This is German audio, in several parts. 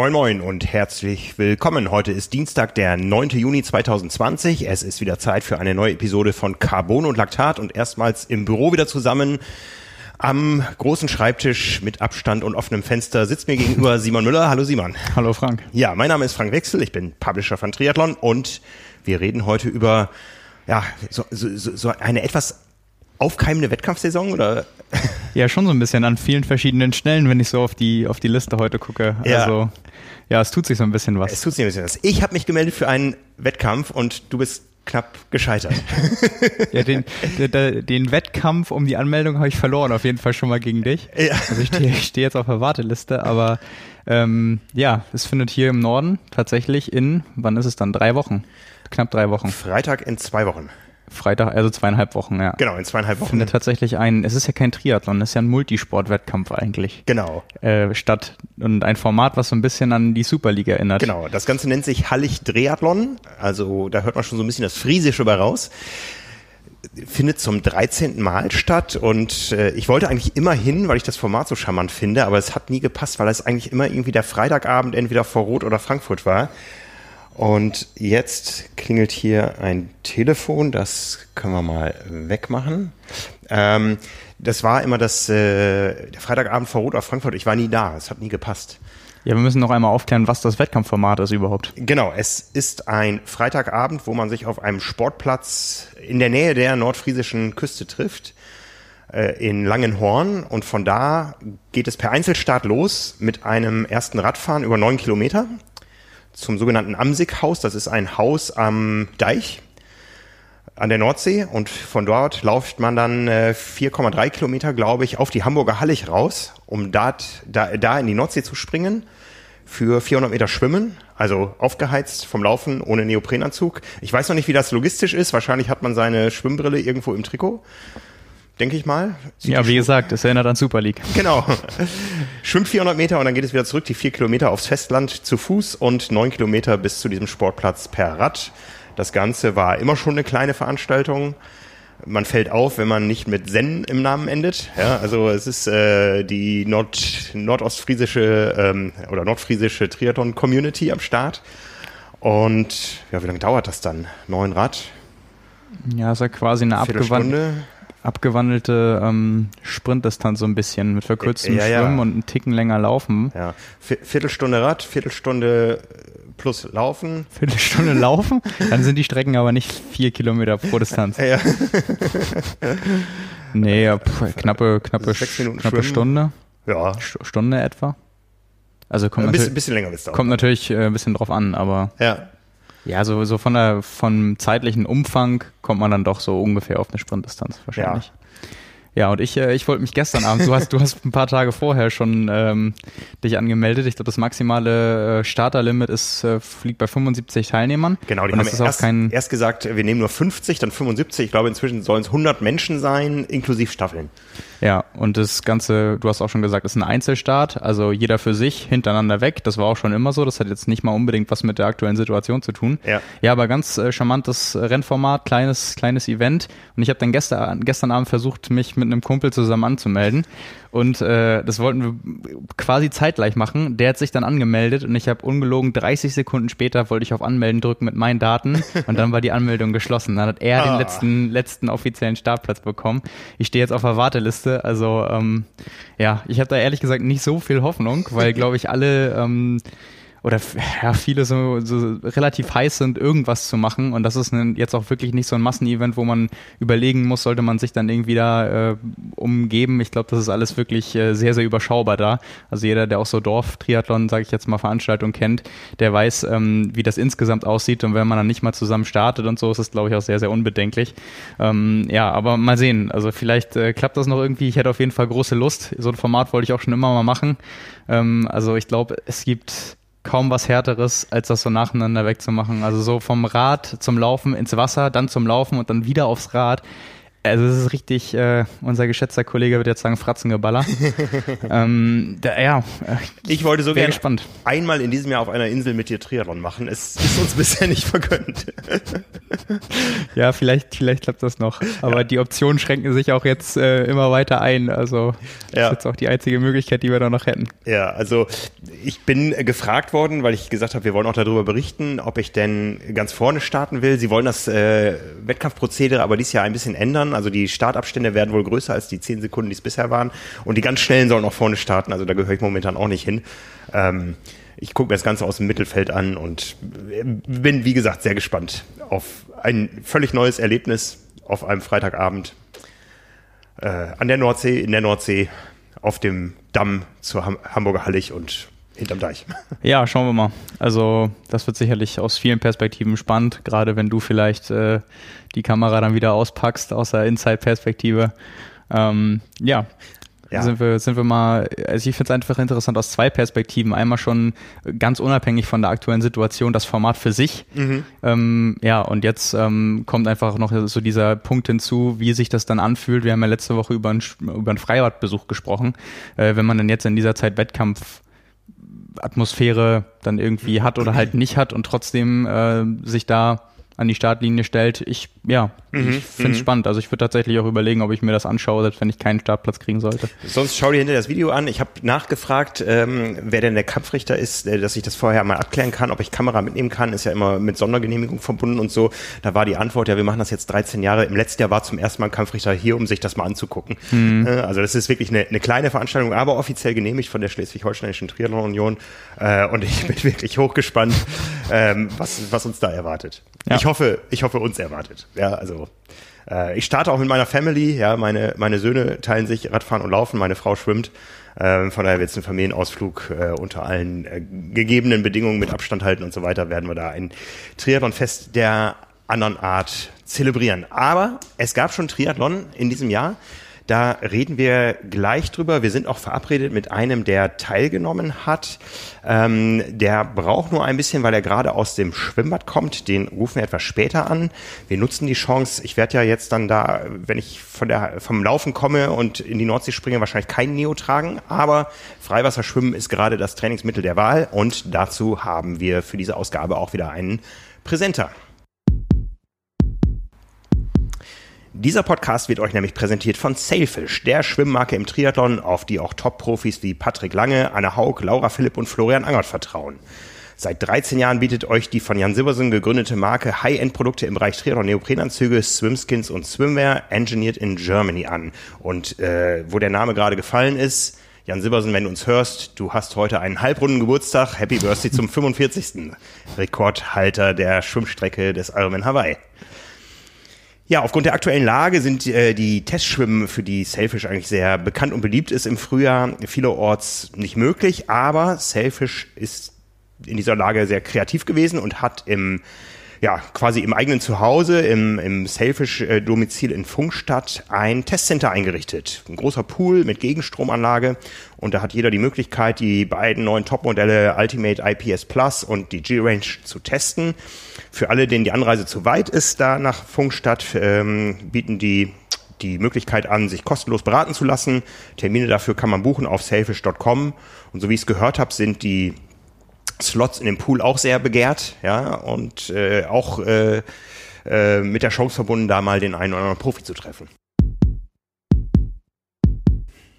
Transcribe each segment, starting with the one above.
Moin Moin und herzlich willkommen. Heute ist Dienstag, der 9. Juni 2020. Es ist wieder Zeit für eine neue Episode von Carbon und Laktat und erstmals im Büro wieder zusammen. Am großen Schreibtisch mit Abstand und offenem Fenster sitzt mir gegenüber Simon Müller. Hallo Simon. Hallo Frank. Ja, mein Name ist Frank Wechsel. Ich bin Publisher von Triathlon und wir reden heute über ja, so, so, so eine etwas aufkeimende Wettkampfsaison oder? Ja, schon so ein bisschen an vielen verschiedenen Stellen, wenn ich so auf die auf die Liste heute gucke. Ja. Also ja, es tut sich so ein bisschen was. Es tut sich ein bisschen was. Ich habe mich gemeldet für einen Wettkampf und du bist knapp gescheitert. ja, den, den, den Wettkampf um die Anmeldung habe ich verloren, auf jeden Fall schon mal gegen dich. Ja. Also ich stehe steh jetzt auf der Warteliste, aber ähm, ja, es findet hier im Norden tatsächlich in, wann ist es dann? Drei Wochen. Knapp drei Wochen. Freitag in zwei Wochen. Freitag, also zweieinhalb Wochen, ja. Genau, in zweieinhalb Wochen. Findet tatsächlich ein, es ist ja kein Triathlon, es ist ja ein Multisportwettkampf eigentlich. Genau. Äh, statt und ein Format, was so ein bisschen an die Superliga erinnert. Genau, das Ganze nennt sich Hallig Triathlon, also da hört man schon so ein bisschen das Friesische bei raus findet zum 13. Mal statt und äh, ich wollte eigentlich immer hin, weil ich das Format so charmant finde, aber es hat nie gepasst, weil es eigentlich immer irgendwie der Freitagabend entweder vor Rot oder Frankfurt war. Und jetzt klingelt hier ein Telefon, das können wir mal wegmachen. Ähm, das war immer das, äh, der Freitagabend vor Rot auf Frankfurt. Ich war nie da, es hat nie gepasst. Ja, wir müssen noch einmal aufklären, was das Wettkampfformat ist überhaupt. Genau, es ist ein Freitagabend, wo man sich auf einem Sportplatz in der Nähe der nordfriesischen Küste trifft, äh, in Langenhorn. Und von da geht es per Einzelstart los mit einem ersten Radfahren über neun Kilometer zum sogenannten Amsig-Haus. Das ist ein Haus am Deich an der Nordsee und von dort läuft man dann äh, 4,3 Kilometer, glaube ich, auf die Hamburger Hallig raus, um dat, da, da in die Nordsee zu springen für 400 Meter Schwimmen, also aufgeheizt vom Laufen ohne Neoprenanzug. Ich weiß noch nicht, wie das logistisch ist. Wahrscheinlich hat man seine Schwimmbrille irgendwo im Trikot denke ich mal. Sieht ja, wie gesagt, es erinnert an Super League. Genau. Schwimmt 400 Meter und dann geht es wieder zurück, die vier Kilometer aufs Festland zu Fuß und neun Kilometer bis zu diesem Sportplatz per Rad. Das Ganze war immer schon eine kleine Veranstaltung. Man fällt auf, wenn man nicht mit Zen im Namen endet. Ja, also es ist äh, die Nord nordostfriesische ähm, oder nordfriesische Triathlon-Community am Start. Und ja, wie lange dauert das dann? Neun Rad? Ja, ist ja quasi eine abgewandelte abgewandelte ähm, Sprintdistanz so ein bisschen mit verkürztem ja, Schwimmen ja. und einen Ticken länger laufen. Ja, Viertelstunde Rad, Viertelstunde plus Laufen. Viertelstunde Laufen? Dann sind die Strecken aber nicht vier Kilometer pro Distanz. Ja. nee, ja, pff, knappe, knappe, knappe Stunde. Ja. Stunde etwa. Also kommt ein bisschen, bisschen länger bis Kommt natürlich äh, ein bisschen drauf an, aber. Ja. Ja, so, so von der, vom zeitlichen Umfang kommt man dann doch so ungefähr auf eine Sprintdistanz wahrscheinlich. Ja. Ja, und ich, äh, ich wollte mich gestern Abend, du hast, du hast ein paar Tage vorher schon ähm, dich angemeldet. Ich glaube, das maximale äh, Starterlimit ist, äh, liegt bei 75 Teilnehmern. Genau, die und haben erst, kein erst gesagt, wir nehmen nur 50, dann 75. Ich glaube, inzwischen sollen es 100 Menschen sein, inklusive Staffeln. Ja, und das Ganze, du hast auch schon gesagt, ist ein Einzelstart, also jeder für sich, hintereinander weg. Das war auch schon immer so. Das hat jetzt nicht mal unbedingt was mit der aktuellen Situation zu tun. Ja, ja aber ganz äh, charmantes Rennformat, kleines, kleines Event. Und ich habe dann gestern, gestern Abend versucht, mich mit einem Kumpel zusammen anzumelden. Und äh, das wollten wir quasi zeitgleich machen. Der hat sich dann angemeldet und ich habe ungelogen 30 Sekunden später wollte ich auf Anmelden drücken mit meinen Daten und dann war die Anmeldung geschlossen. Dann hat er ah. den letzten, letzten offiziellen Startplatz bekommen. Ich stehe jetzt auf der Warteliste. Also ähm, ja, ich habe da ehrlich gesagt nicht so viel Hoffnung, weil glaube ich alle ähm, oder ja, viele so, so relativ heiß sind, irgendwas zu machen. Und das ist jetzt auch wirklich nicht so ein Massenevent, wo man überlegen muss, sollte man sich dann irgendwie da äh, umgeben. Ich glaube, das ist alles wirklich äh, sehr, sehr überschaubar da. Also jeder, der auch so Dorf-Triathlon, sage ich jetzt mal, Veranstaltung kennt, der weiß, ähm, wie das insgesamt aussieht. Und wenn man dann nicht mal zusammen startet und so, ist es, glaube ich, auch sehr, sehr unbedenklich. Ähm, ja, aber mal sehen. Also vielleicht äh, klappt das noch irgendwie. Ich hätte auf jeden Fall große Lust. So ein Format wollte ich auch schon immer mal machen. Ähm, also ich glaube, es gibt kaum was härteres, als das so nacheinander wegzumachen. Also so vom Rad zum Laufen ins Wasser, dann zum Laufen und dann wieder aufs Rad. Also es ist richtig, äh, unser geschätzter Kollege wird jetzt sagen Fratzengeballer. ähm, da, ja, äh, ich wollte so gerne gespannt. einmal in diesem Jahr auf einer Insel mit dir Triathlon machen. Es ist uns bisher nicht vergönnt. ja, vielleicht, vielleicht klappt das noch. Aber ja. die Optionen schränken sich auch jetzt äh, immer weiter ein. Also ja. das ist jetzt auch die einzige Möglichkeit, die wir da noch hätten. Ja, also ich bin gefragt worden, weil ich gesagt habe, wir wollen auch darüber berichten, ob ich denn ganz vorne starten will. Sie wollen das äh, Wettkampfprozedere aber dieses Jahr ein bisschen ändern. Also die Startabstände werden wohl größer als die zehn Sekunden, die es bisher waren. Und die ganz schnellen sollen auch vorne starten. Also da gehöre ich momentan auch nicht hin. Ähm, ich gucke mir das Ganze aus dem Mittelfeld an und bin, wie gesagt, sehr gespannt auf ein völlig neues Erlebnis auf einem Freitagabend äh, an der Nordsee, in der Nordsee, auf dem Damm zur Ham Hamburger Hallig und hinterm Deich. Ja, schauen wir mal. Also das wird sicherlich aus vielen Perspektiven spannend, gerade wenn du vielleicht äh, die Kamera dann wieder auspackst aus der Inside-Perspektive. Ähm, ja, ja. sind wir, sind wir mal, also ich finde es einfach interessant aus zwei Perspektiven. Einmal schon ganz unabhängig von der aktuellen Situation das Format für sich. Mhm. Ähm, ja, und jetzt ähm, kommt einfach noch so dieser Punkt hinzu, wie sich das dann anfühlt. Wir haben ja letzte Woche über einen, über einen Freibadbesuch gesprochen. Äh, wenn man dann jetzt in dieser Zeit Wettkampf Atmosphäre dann irgendwie hat oder halt nicht hat und trotzdem äh, sich da an die Startlinie stellt. Ich, ja, mhm, ich finde es mhm. spannend. Also ich würde tatsächlich auch überlegen, ob ich mir das anschaue, selbst wenn ich keinen Startplatz kriegen sollte. Sonst schau dir hinter das Video an. Ich habe nachgefragt, ähm, wer denn der Kampfrichter ist, äh, dass ich das vorher mal abklären kann, ob ich Kamera mitnehmen kann. Ist ja immer mit Sondergenehmigung verbunden und so. Da war die Antwort, ja, wir machen das jetzt 13 Jahre. Im letzten Jahr war zum ersten Mal ein Kampfrichter hier, um sich das mal anzugucken. Mhm. Äh, also das ist wirklich eine, eine kleine Veranstaltung, aber offiziell genehmigt von der Schleswig-Holsteinischen Triathlon Union. Äh, und ich bin wirklich hochgespannt, ähm, was, was uns da erwartet. Ja. Ich hoffe, ich hoffe, uns erwartet. Ja, also äh, ich starte auch mit meiner Family. Ja, meine meine Söhne teilen sich Radfahren und Laufen. Meine Frau schwimmt. Ähm, von daher wird es ein Familienausflug äh, unter allen äh, gegebenen Bedingungen mit Abstand halten und so weiter. Werden wir da ein Triathlonfest der anderen Art zelebrieren. Aber es gab schon Triathlon in diesem Jahr. Da reden wir gleich drüber. Wir sind auch verabredet mit einem, der teilgenommen hat. Ähm, der braucht nur ein bisschen, weil er gerade aus dem Schwimmbad kommt. Den rufen wir etwas später an. Wir nutzen die Chance. Ich werde ja jetzt dann da, wenn ich von der, vom Laufen komme und in die Nordsee springe, wahrscheinlich kein Neo tragen. Aber Freiwasserschwimmen ist gerade das Trainingsmittel der Wahl. Und dazu haben wir für diese Ausgabe auch wieder einen Präsenter. Dieser Podcast wird euch nämlich präsentiert von Sailfish, der Schwimmmarke im Triathlon, auf die auch Top-Profis wie Patrick Lange, Anne Haug, Laura Philipp und Florian Angert vertrauen. Seit 13 Jahren bietet euch die von Jan Silbersen gegründete Marke High-End-Produkte im Bereich Triathlon, Neoprenanzüge, Swimskins und Swimwear, engineered in Germany an. Und äh, wo der Name gerade gefallen ist, Jan Silbersen, wenn du uns hörst, du hast heute einen halbrunden Geburtstag. Happy Birthday zum 45. Rekordhalter der Schwimmstrecke des Ironman Hawaii. Ja, aufgrund der aktuellen Lage sind äh, die Testschwimmen, für die Selfish eigentlich sehr bekannt und beliebt ist im Frühjahr, vielerorts nicht möglich. Aber Selfish ist in dieser Lage sehr kreativ gewesen und hat im ja, quasi im eigenen Zuhause, im, im Selfish-Domizil in Funkstadt ein Testcenter eingerichtet. Ein großer Pool mit Gegenstromanlage und da hat jeder die Möglichkeit, die beiden neuen Topmodelle Ultimate IPS Plus und die G-Range zu testen. Für alle, denen die Anreise zu weit ist, da nach Funkstadt, ähm, bieten die die Möglichkeit an, sich kostenlos beraten zu lassen. Termine dafür kann man buchen auf selfish.com. Und so wie ich es gehört habe, sind die Slots in dem Pool auch sehr begehrt, ja, und äh, auch äh, äh, mit der Chance verbunden, da mal den einen oder anderen Profi zu treffen.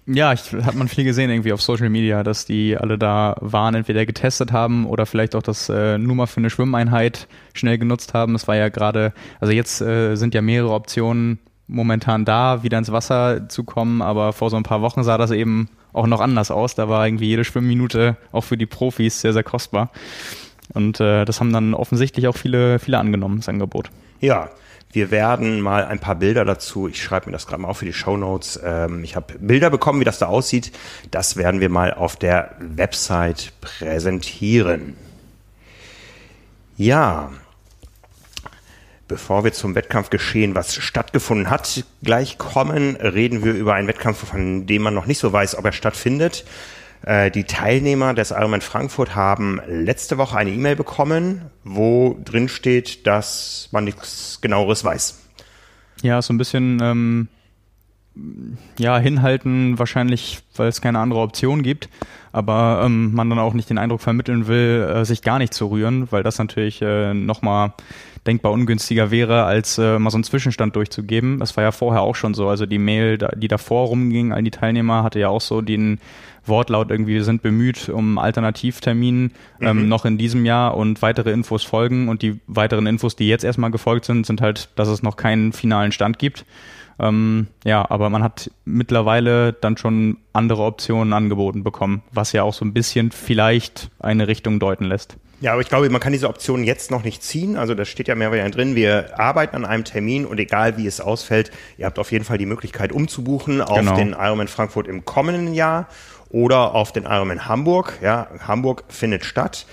Ja, ich, hat man viel gesehen irgendwie auf Social Media, dass die alle da waren, entweder getestet haben oder vielleicht auch das äh, nur mal für eine Schwimmeinheit schnell genutzt haben. Es war ja gerade, also jetzt äh, sind ja mehrere Optionen momentan da, wieder ins Wasser zu kommen, aber vor so ein paar Wochen sah das eben auch noch anders aus. Da war irgendwie jede Schwimmminute auch für die Profis sehr, sehr kostbar. Und äh, das haben dann offensichtlich auch viele, viele angenommen, das Angebot. Ja, wir werden mal ein paar Bilder dazu, ich schreibe mir das gerade mal auf für die Show Notes. Ähm, ich habe Bilder bekommen, wie das da aussieht. Das werden wir mal auf der Website präsentieren. Ja, Bevor wir zum Wettkampfgeschehen, was stattgefunden hat, gleich kommen, reden wir über einen Wettkampf, von dem man noch nicht so weiß, ob er stattfindet. Äh, die Teilnehmer des Ironman Frankfurt haben letzte Woche eine E-Mail bekommen, wo drin steht, dass man nichts genaueres weiß. Ja, so ein bisschen ähm, ja, hinhalten, wahrscheinlich, weil es keine andere Option gibt, aber ähm, man dann auch nicht den Eindruck vermitteln will, äh, sich gar nicht zu rühren, weil das natürlich äh, nochmal denkbar ungünstiger wäre, als äh, mal so einen Zwischenstand durchzugeben. Das war ja vorher auch schon so. Also die Mail, die davor rumging an die Teilnehmer, hatte ja auch so den Wortlaut irgendwie, wir sind bemüht um Alternativtermin ähm, mhm. noch in diesem Jahr und weitere Infos folgen. Und die weiteren Infos, die jetzt erstmal gefolgt sind, sind halt, dass es noch keinen finalen Stand gibt. Ähm, ja, aber man hat mittlerweile dann schon andere Optionen angeboten bekommen, was ja auch so ein bisschen vielleicht eine Richtung deuten lässt. Ja, aber ich glaube, man kann diese Option jetzt noch nicht ziehen. Also das steht ja mehr oder drin. Wir arbeiten an einem Termin und egal wie es ausfällt, ihr habt auf jeden Fall die Möglichkeit umzubuchen auf genau. den Ironman Frankfurt im kommenden Jahr oder auf den Ironman Hamburg. Ja, Hamburg findet statt.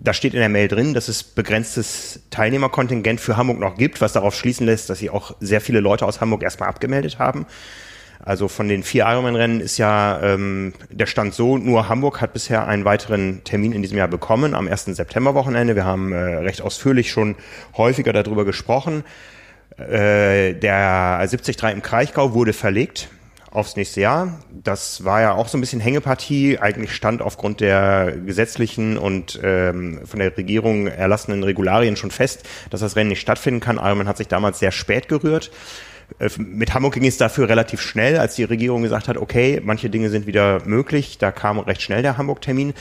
Da steht in der Mail drin, dass es begrenztes Teilnehmerkontingent für Hamburg noch gibt, was darauf schließen lässt, dass sie auch sehr viele Leute aus Hamburg erstmal abgemeldet haben. Also von den vier Ironman-Rennen ist ja ähm, der Stand so, nur Hamburg hat bisher einen weiteren Termin in diesem Jahr bekommen, am 1. September-Wochenende. Wir haben äh, recht ausführlich schon häufiger darüber gesprochen. Äh, der 73 im Kraichgau wurde verlegt aufs nächste Jahr. Das war ja auch so ein bisschen Hängepartie. Eigentlich stand aufgrund der gesetzlichen und ähm, von der Regierung erlassenen Regularien schon fest, dass das Rennen nicht stattfinden kann. Ironman hat sich damals sehr spät gerührt. Äh, mit Hamburg ging es dafür relativ schnell, als die Regierung gesagt hat, okay, manche Dinge sind wieder möglich. Da kam recht schnell der Hamburg-Termin.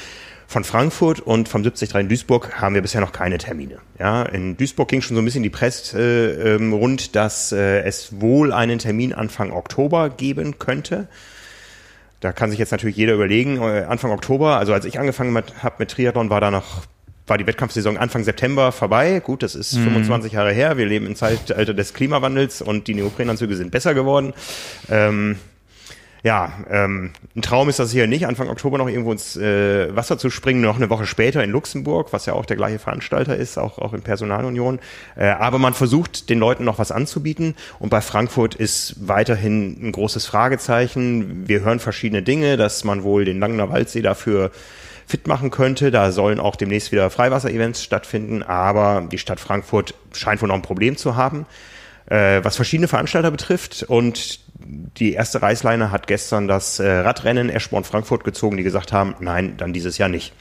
Von Frankfurt und vom 73 in Duisburg haben wir bisher noch keine Termine. Ja, in Duisburg ging schon so ein bisschen die Presse äh, ähm, rund, dass äh, es wohl einen Termin Anfang Oktober geben könnte. Da kann sich jetzt natürlich jeder überlegen, äh, Anfang Oktober, also als ich angefangen habe mit Triathlon, war da noch war die Wettkampfsaison Anfang September vorbei. Gut, das ist mhm. 25 Jahre her. Wir leben im Zeitalter des Klimawandels und die Neoprenanzüge sind besser geworden. Ähm, ja, ähm, ein Traum ist das hier nicht, Anfang Oktober noch irgendwo ins äh, Wasser zu springen, noch eine Woche später in Luxemburg, was ja auch der gleiche Veranstalter ist, auch, auch in Personalunion. Äh, aber man versucht, den Leuten noch was anzubieten. Und bei Frankfurt ist weiterhin ein großes Fragezeichen. Wir hören verschiedene Dinge, dass man wohl den Langener Waldsee dafür fit machen könnte. Da sollen auch demnächst wieder Freiwasser-Events stattfinden, aber die Stadt Frankfurt scheint wohl noch ein Problem zu haben, äh, was verschiedene Veranstalter betrifft. Und die erste Reißleine hat gestern das äh, Radrennen Eschborn-Frankfurt gezogen, die gesagt haben, nein, dann dieses Jahr nicht.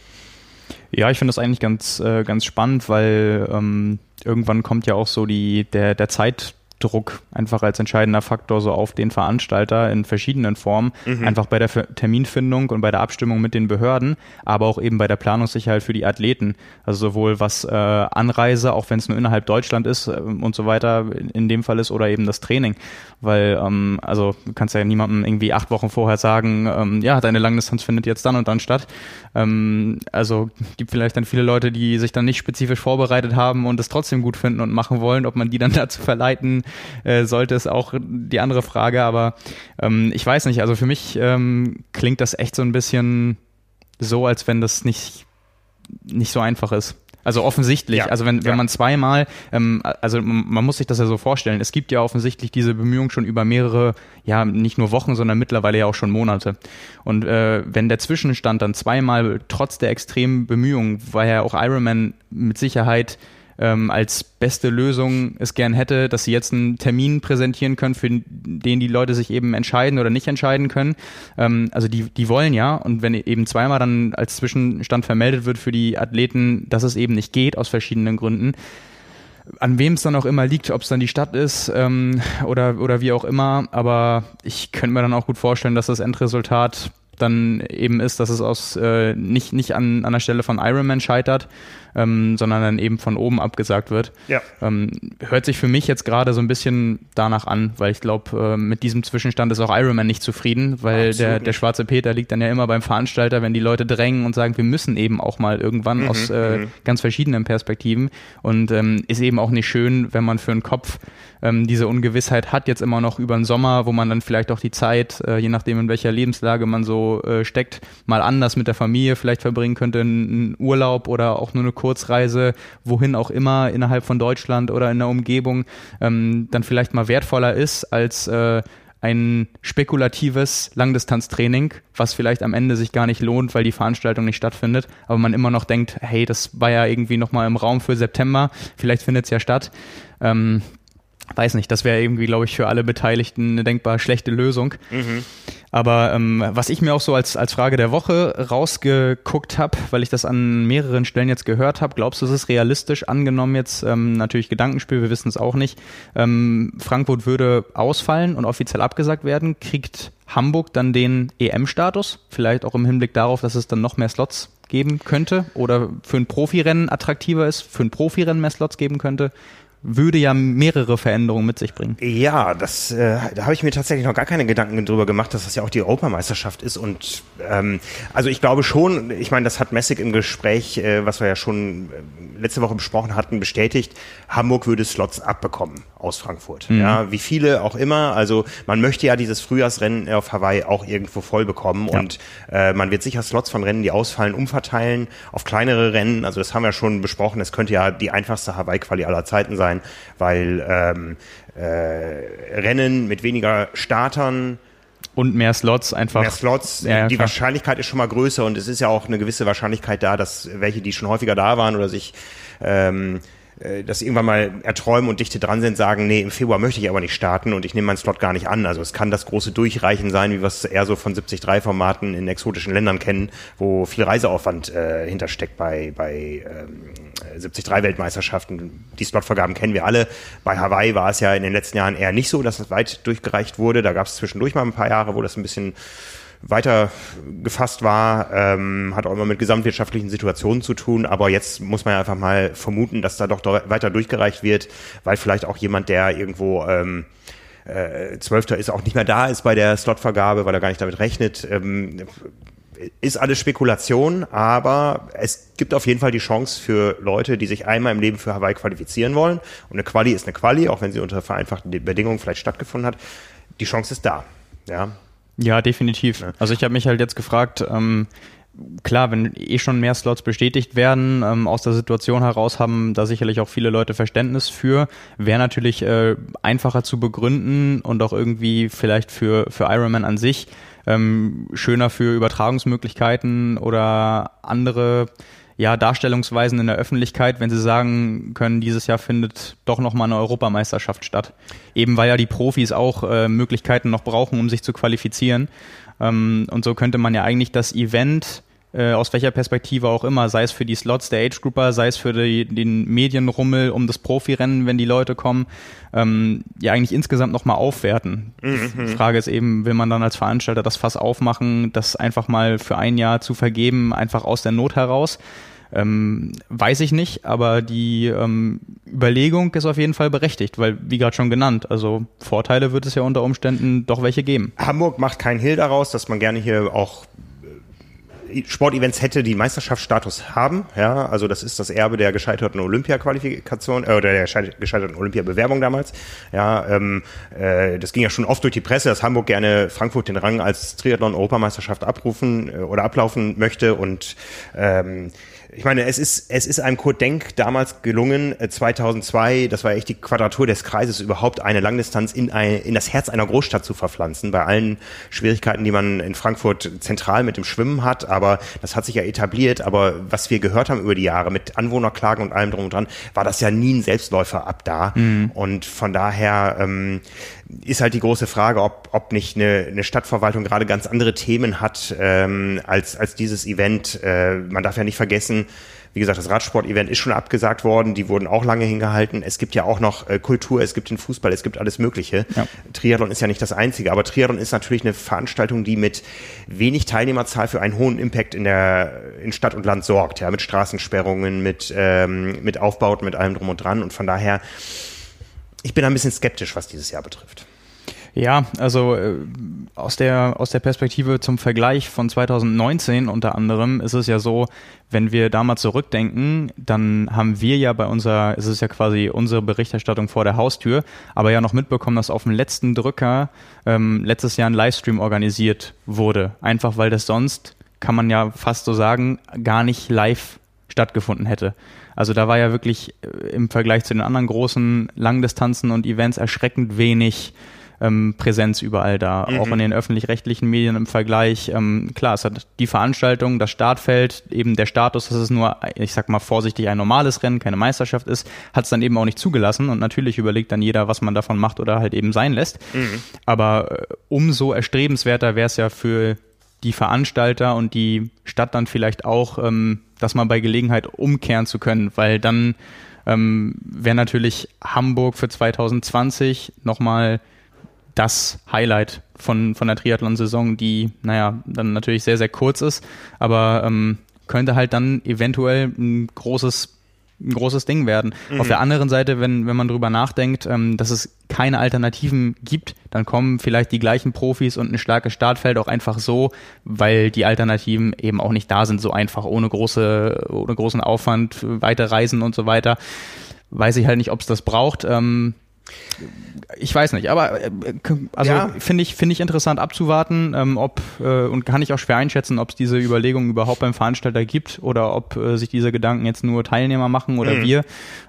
Ja, ich finde das eigentlich ganz, äh, ganz spannend, weil ähm, irgendwann kommt ja auch so die, der, der Zeit, Druck einfach als entscheidender Faktor so auf den Veranstalter in verschiedenen Formen, mhm. einfach bei der Terminfindung und bei der Abstimmung mit den Behörden, aber auch eben bei der Planungssicherheit für die Athleten. Also sowohl was äh, Anreise, auch wenn es nur innerhalb Deutschland ist äh, und so weiter in, in, dem Fall ist, oder eben das Training. Weil, ähm, also du kannst ja niemandem irgendwie acht Wochen vorher sagen, ähm, ja, deine Langdistanz findet jetzt dann und dann statt. Ähm, also gibt vielleicht dann viele Leute, die sich dann nicht spezifisch vorbereitet haben und es trotzdem gut finden und machen wollen, ob man die dann dazu verleiten äh, sollte, ist auch die andere Frage. Aber ähm, ich weiß nicht, also für mich ähm, klingt das echt so ein bisschen so, als wenn das nicht, nicht so einfach ist. Also offensichtlich, ja, also wenn, wenn ja. man zweimal, ähm, also man muss sich das ja so vorstellen, es gibt ja offensichtlich diese Bemühungen schon über mehrere, ja nicht nur Wochen, sondern mittlerweile ja auch schon Monate. Und äh, wenn der Zwischenstand dann zweimal trotz der extremen Bemühungen, war ja auch Ironman mit Sicherheit ähm, als beste Lösung es gern hätte, dass sie jetzt einen Termin präsentieren können, für den die Leute sich eben entscheiden oder nicht entscheiden können. Ähm, also die, die wollen ja und wenn eben zweimal dann als Zwischenstand vermeldet wird für die Athleten, dass es eben nicht geht aus verschiedenen Gründen, an wem es dann auch immer liegt, ob es dann die Stadt ist ähm, oder, oder wie auch immer. Aber ich könnte mir dann auch gut vorstellen, dass das Endresultat dann eben ist, dass es aus äh, nicht, nicht an, an der Stelle von Ironman scheitert, ähm, sondern dann eben von oben abgesagt wird. Ja. Ähm, hört sich für mich jetzt gerade so ein bisschen danach an, weil ich glaube, äh, mit diesem Zwischenstand ist auch Ironman nicht zufrieden, weil der, der schwarze Peter liegt dann ja immer beim Veranstalter, wenn die Leute drängen und sagen, wir müssen eben auch mal irgendwann mhm, aus äh, mhm. ganz verschiedenen Perspektiven und ähm, ist eben auch nicht schön, wenn man für einen Kopf ähm, diese Ungewissheit hat, jetzt immer noch über den Sommer, wo man dann vielleicht auch die Zeit, äh, je nachdem in welcher Lebenslage man so äh, steckt, mal anders mit der Familie vielleicht verbringen könnte, einen Urlaub oder auch nur eine Kurzreise, wohin auch immer innerhalb von Deutschland oder in der Umgebung, ähm, dann vielleicht mal wertvoller ist als äh, ein spekulatives Langdistanztraining, was vielleicht am Ende sich gar nicht lohnt, weil die Veranstaltung nicht stattfindet, aber man immer noch denkt, hey, das war ja irgendwie nochmal im Raum für September, vielleicht findet es ja statt. Ähm, weiß nicht, das wäre irgendwie, glaube ich, für alle Beteiligten eine denkbar schlechte Lösung. Mhm. Aber ähm, was ich mir auch so als, als Frage der Woche rausgeguckt habe, weil ich das an mehreren Stellen jetzt gehört habe, glaubst du, es ist realistisch angenommen jetzt, ähm, natürlich Gedankenspiel, wir wissen es auch nicht, ähm, Frankfurt würde ausfallen und offiziell abgesagt werden, kriegt Hamburg dann den EM-Status? Vielleicht auch im Hinblick darauf, dass es dann noch mehr Slots geben könnte oder für ein Profirennen attraktiver ist, für ein Profirennen mehr Slots geben könnte würde ja mehrere Veränderungen mit sich bringen. Ja, das, äh, da habe ich mir tatsächlich noch gar keine Gedanken drüber gemacht, dass das ja auch die Europameisterschaft ist. Und ähm, also ich glaube schon, ich meine, das hat Messig im Gespräch, äh, was wir ja schon äh, letzte Woche besprochen hatten, bestätigt, Hamburg würde Slots abbekommen aus Frankfurt. Mhm. Ja, wie viele auch immer. Also man möchte ja dieses Frühjahrsrennen auf Hawaii auch irgendwo voll bekommen. Ja. Und äh, man wird sicher Slots von Rennen, die ausfallen, umverteilen auf kleinere Rennen. Also das haben wir schon besprochen. Es könnte ja die einfachste Hawaii-Quali aller Zeiten sein sein, weil ähm, äh, Rennen mit weniger Startern und mehr Slots einfach. Mehr Slots. Ja, die klar. Wahrscheinlichkeit ist schon mal größer und es ist ja auch eine gewisse Wahrscheinlichkeit da, dass welche, die schon häufiger da waren oder sich ähm, äh, dass irgendwann mal erträumen und dichte dran sind, sagen, nee, im Februar möchte ich aber nicht starten und ich nehme meinen Slot gar nicht an. Also es kann das große Durchreichen sein, wie wir es eher so von 73-Formaten in exotischen Ländern kennen, wo viel Reiseaufwand äh, hintersteckt bei, bei ähm, 73-Weltmeisterschaften. Die Slotvergaben kennen wir alle. Bei Hawaii war es ja in den letzten Jahren eher nicht so, dass es weit durchgereicht wurde. Da gab es zwischendurch mal ein paar Jahre, wo das ein bisschen weiter gefasst war, ähm, hat auch immer mit gesamtwirtschaftlichen Situationen zu tun, aber jetzt muss man ja einfach mal vermuten, dass da doch weiter durchgereicht wird, weil vielleicht auch jemand, der irgendwo ähm, äh, Zwölfter ist, auch nicht mehr da ist bei der Slotvergabe, weil er gar nicht damit rechnet. Ähm, ist alles Spekulation, aber es gibt auf jeden Fall die Chance für Leute, die sich einmal im Leben für Hawaii qualifizieren wollen. Und eine Quali ist eine Quali, auch wenn sie unter vereinfachten Bedingungen vielleicht stattgefunden hat. Die Chance ist da. Ja, ja, definitiv. Ja. Also ich habe mich halt jetzt gefragt, ähm, klar, wenn eh schon mehr Slots bestätigt werden, ähm, aus der Situation heraus haben da sicherlich auch viele Leute Verständnis für. Wäre natürlich äh, einfacher zu begründen und auch irgendwie vielleicht für, für Ironman an sich ähm, schöner für Übertragungsmöglichkeiten oder andere ja, Darstellungsweisen in der Öffentlichkeit, wenn sie sagen können, dieses Jahr findet doch nochmal eine Europameisterschaft statt. Eben weil ja die Profis auch äh, Möglichkeiten noch brauchen, um sich zu qualifizieren. Ähm, und so könnte man ja eigentlich das Event äh, aus welcher Perspektive auch immer, sei es für die Slots der Age Grouper, sei es für die, den Medienrummel um das Profirennen, wenn die Leute kommen, ähm, ja eigentlich insgesamt nochmal aufwerten. Mhm. Die Frage ist eben, will man dann als Veranstalter das Fass aufmachen, das einfach mal für ein Jahr zu vergeben, einfach aus der Not heraus? Ähm, weiß ich nicht, aber die ähm, Überlegung ist auf jeden Fall berechtigt, weil, wie gerade schon genannt, also Vorteile wird es ja unter Umständen doch welche geben. Hamburg macht keinen Hehl daraus, dass man gerne hier auch Sportevents hätte, die Meisterschaftsstatus haben. Ja, also das ist das Erbe der gescheiterten Olympia-Qualifikation äh, oder der gescheiterten Olympia-Bewerbung damals. Ja, ähm, äh, das ging ja schon oft durch die Presse, dass Hamburg gerne Frankfurt den Rang als Triathlon-Europameisterschaft abrufen äh, oder ablaufen möchte und ähm, ich meine, es ist, es ist einem Kurt Denk damals gelungen, 2002, äh, das war echt die Quadratur des Kreises, überhaupt eine Langdistanz in, ein, in das Herz einer Großstadt zu verpflanzen, bei allen Schwierigkeiten, die man in Frankfurt zentral mit dem Schwimmen hat, aber das hat sich ja etabliert, aber was wir gehört haben über die Jahre mit Anwohnerklagen und allem drum und dran, war das ja nie ein Selbstläufer ab da. Mhm. und von daher ähm, ist halt die große Frage, ob, ob nicht eine, eine Stadtverwaltung gerade ganz andere Themen hat ähm, als, als dieses Event. Äh, man darf ja nicht vergessen, wie gesagt, das Radsport-Event ist schon abgesagt worden, die wurden auch lange hingehalten. Es gibt ja auch noch äh, Kultur, es gibt den Fußball, es gibt alles Mögliche. Ja. Triathlon ist ja nicht das Einzige, aber Triathlon ist natürlich eine Veranstaltung, die mit wenig Teilnehmerzahl für einen hohen Impact in der in Stadt und Land sorgt, ja, mit Straßensperrungen, mit, ähm, mit Aufbauten, mit allem drum und dran. Und von daher ich bin ein bisschen skeptisch, was dieses Jahr betrifft. Ja, also äh, aus der aus der Perspektive zum Vergleich von 2019 unter anderem ist es ja so, wenn wir da mal zurückdenken, dann haben wir ja bei unserer, es ist ja quasi unsere Berichterstattung vor der Haustür, aber ja noch mitbekommen, dass auf dem letzten Drücker ähm, letztes Jahr ein Livestream organisiert wurde, einfach weil das sonst kann man ja fast so sagen gar nicht live stattgefunden hätte. Also da war ja wirklich äh, im Vergleich zu den anderen großen Langdistanzen und Events erschreckend wenig ähm, Präsenz überall da, mhm. auch in den öffentlich-rechtlichen Medien im Vergleich. Ähm, klar, es hat die Veranstaltung, das Startfeld, eben der Status, dass es nur, ich sag mal vorsichtig, ein normales Rennen, keine Meisterschaft ist, hat es dann eben auch nicht zugelassen und natürlich überlegt dann jeder, was man davon macht oder halt eben sein lässt. Mhm. Aber äh, umso erstrebenswerter wäre es ja für die Veranstalter und die Stadt dann vielleicht auch, ähm, das mal bei Gelegenheit umkehren zu können, weil dann ähm, wäre natürlich Hamburg für 2020 nochmal das Highlight von, von der Triathlon-Saison, die, naja, dann natürlich sehr, sehr kurz ist, aber ähm, könnte halt dann eventuell ein großes ein großes Ding werden. Mhm. Auf der anderen Seite, wenn, wenn man drüber nachdenkt, ähm, dass es keine Alternativen gibt, dann kommen vielleicht die gleichen Profis und ein starkes Startfeld auch einfach so, weil die Alternativen eben auch nicht da sind, so einfach, ohne große, ohne großen Aufwand, weite Reisen und so weiter. Weiß ich halt nicht, ob es das braucht. Ähm, ich weiß nicht, aber äh, also ja. finde ich finde ich interessant abzuwarten, ähm, ob äh, und kann ich auch schwer einschätzen, ob es diese Überlegungen überhaupt beim Veranstalter gibt oder ob äh, sich diese Gedanken jetzt nur Teilnehmer machen oder mhm. wir,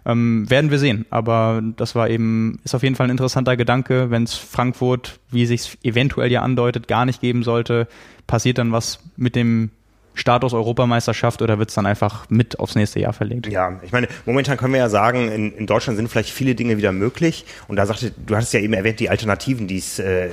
ähm, werden wir sehen. Aber das war eben ist auf jeden Fall ein interessanter Gedanke, wenn es Frankfurt, wie sich eventuell ja andeutet, gar nicht geben sollte, passiert dann was mit dem Status Europameisterschaft oder wird es dann einfach mit aufs nächste Jahr verlegt? Ja, ich meine, momentan können wir ja sagen, in, in Deutschland sind vielleicht viele Dinge wieder möglich. Und da sagte, du hattest ja eben erwähnt, die Alternativen, die es äh,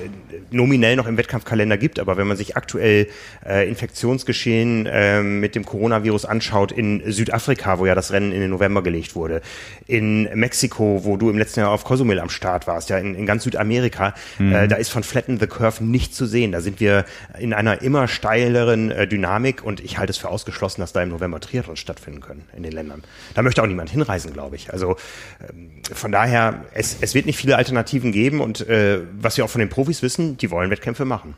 nominell noch im Wettkampfkalender gibt. Aber wenn man sich aktuell äh, Infektionsgeschehen äh, mit dem Coronavirus anschaut in Südafrika, wo ja das Rennen in den November gelegt wurde, in Mexiko, wo du im letzten Jahr auf Cozumel am Start warst, ja, in, in ganz Südamerika, mhm. äh, da ist von Flatten the Curve nicht zu sehen. Da sind wir in einer immer steileren äh, Dynamik und und ich halte es für ausgeschlossen, dass da im November Triathlon stattfinden können in den Ländern. Da möchte auch niemand hinreisen, glaube ich. Also ähm, von daher, es, es wird nicht viele Alternativen geben und äh, was wir auch von den Profis wissen, die wollen Wettkämpfe machen.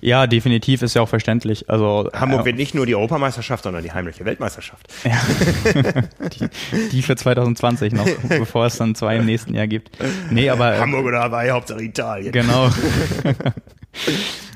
Ja, definitiv ist ja auch verständlich. Also Hamburg äh, wird nicht nur die Europameisterschaft, sondern die heimliche Weltmeisterschaft. Ja. die, die, für 2020 noch, bevor es dann zwei im nächsten Jahr gibt. Nee, aber Hamburg oder Hawaii, Hauptsache Italien. Genau.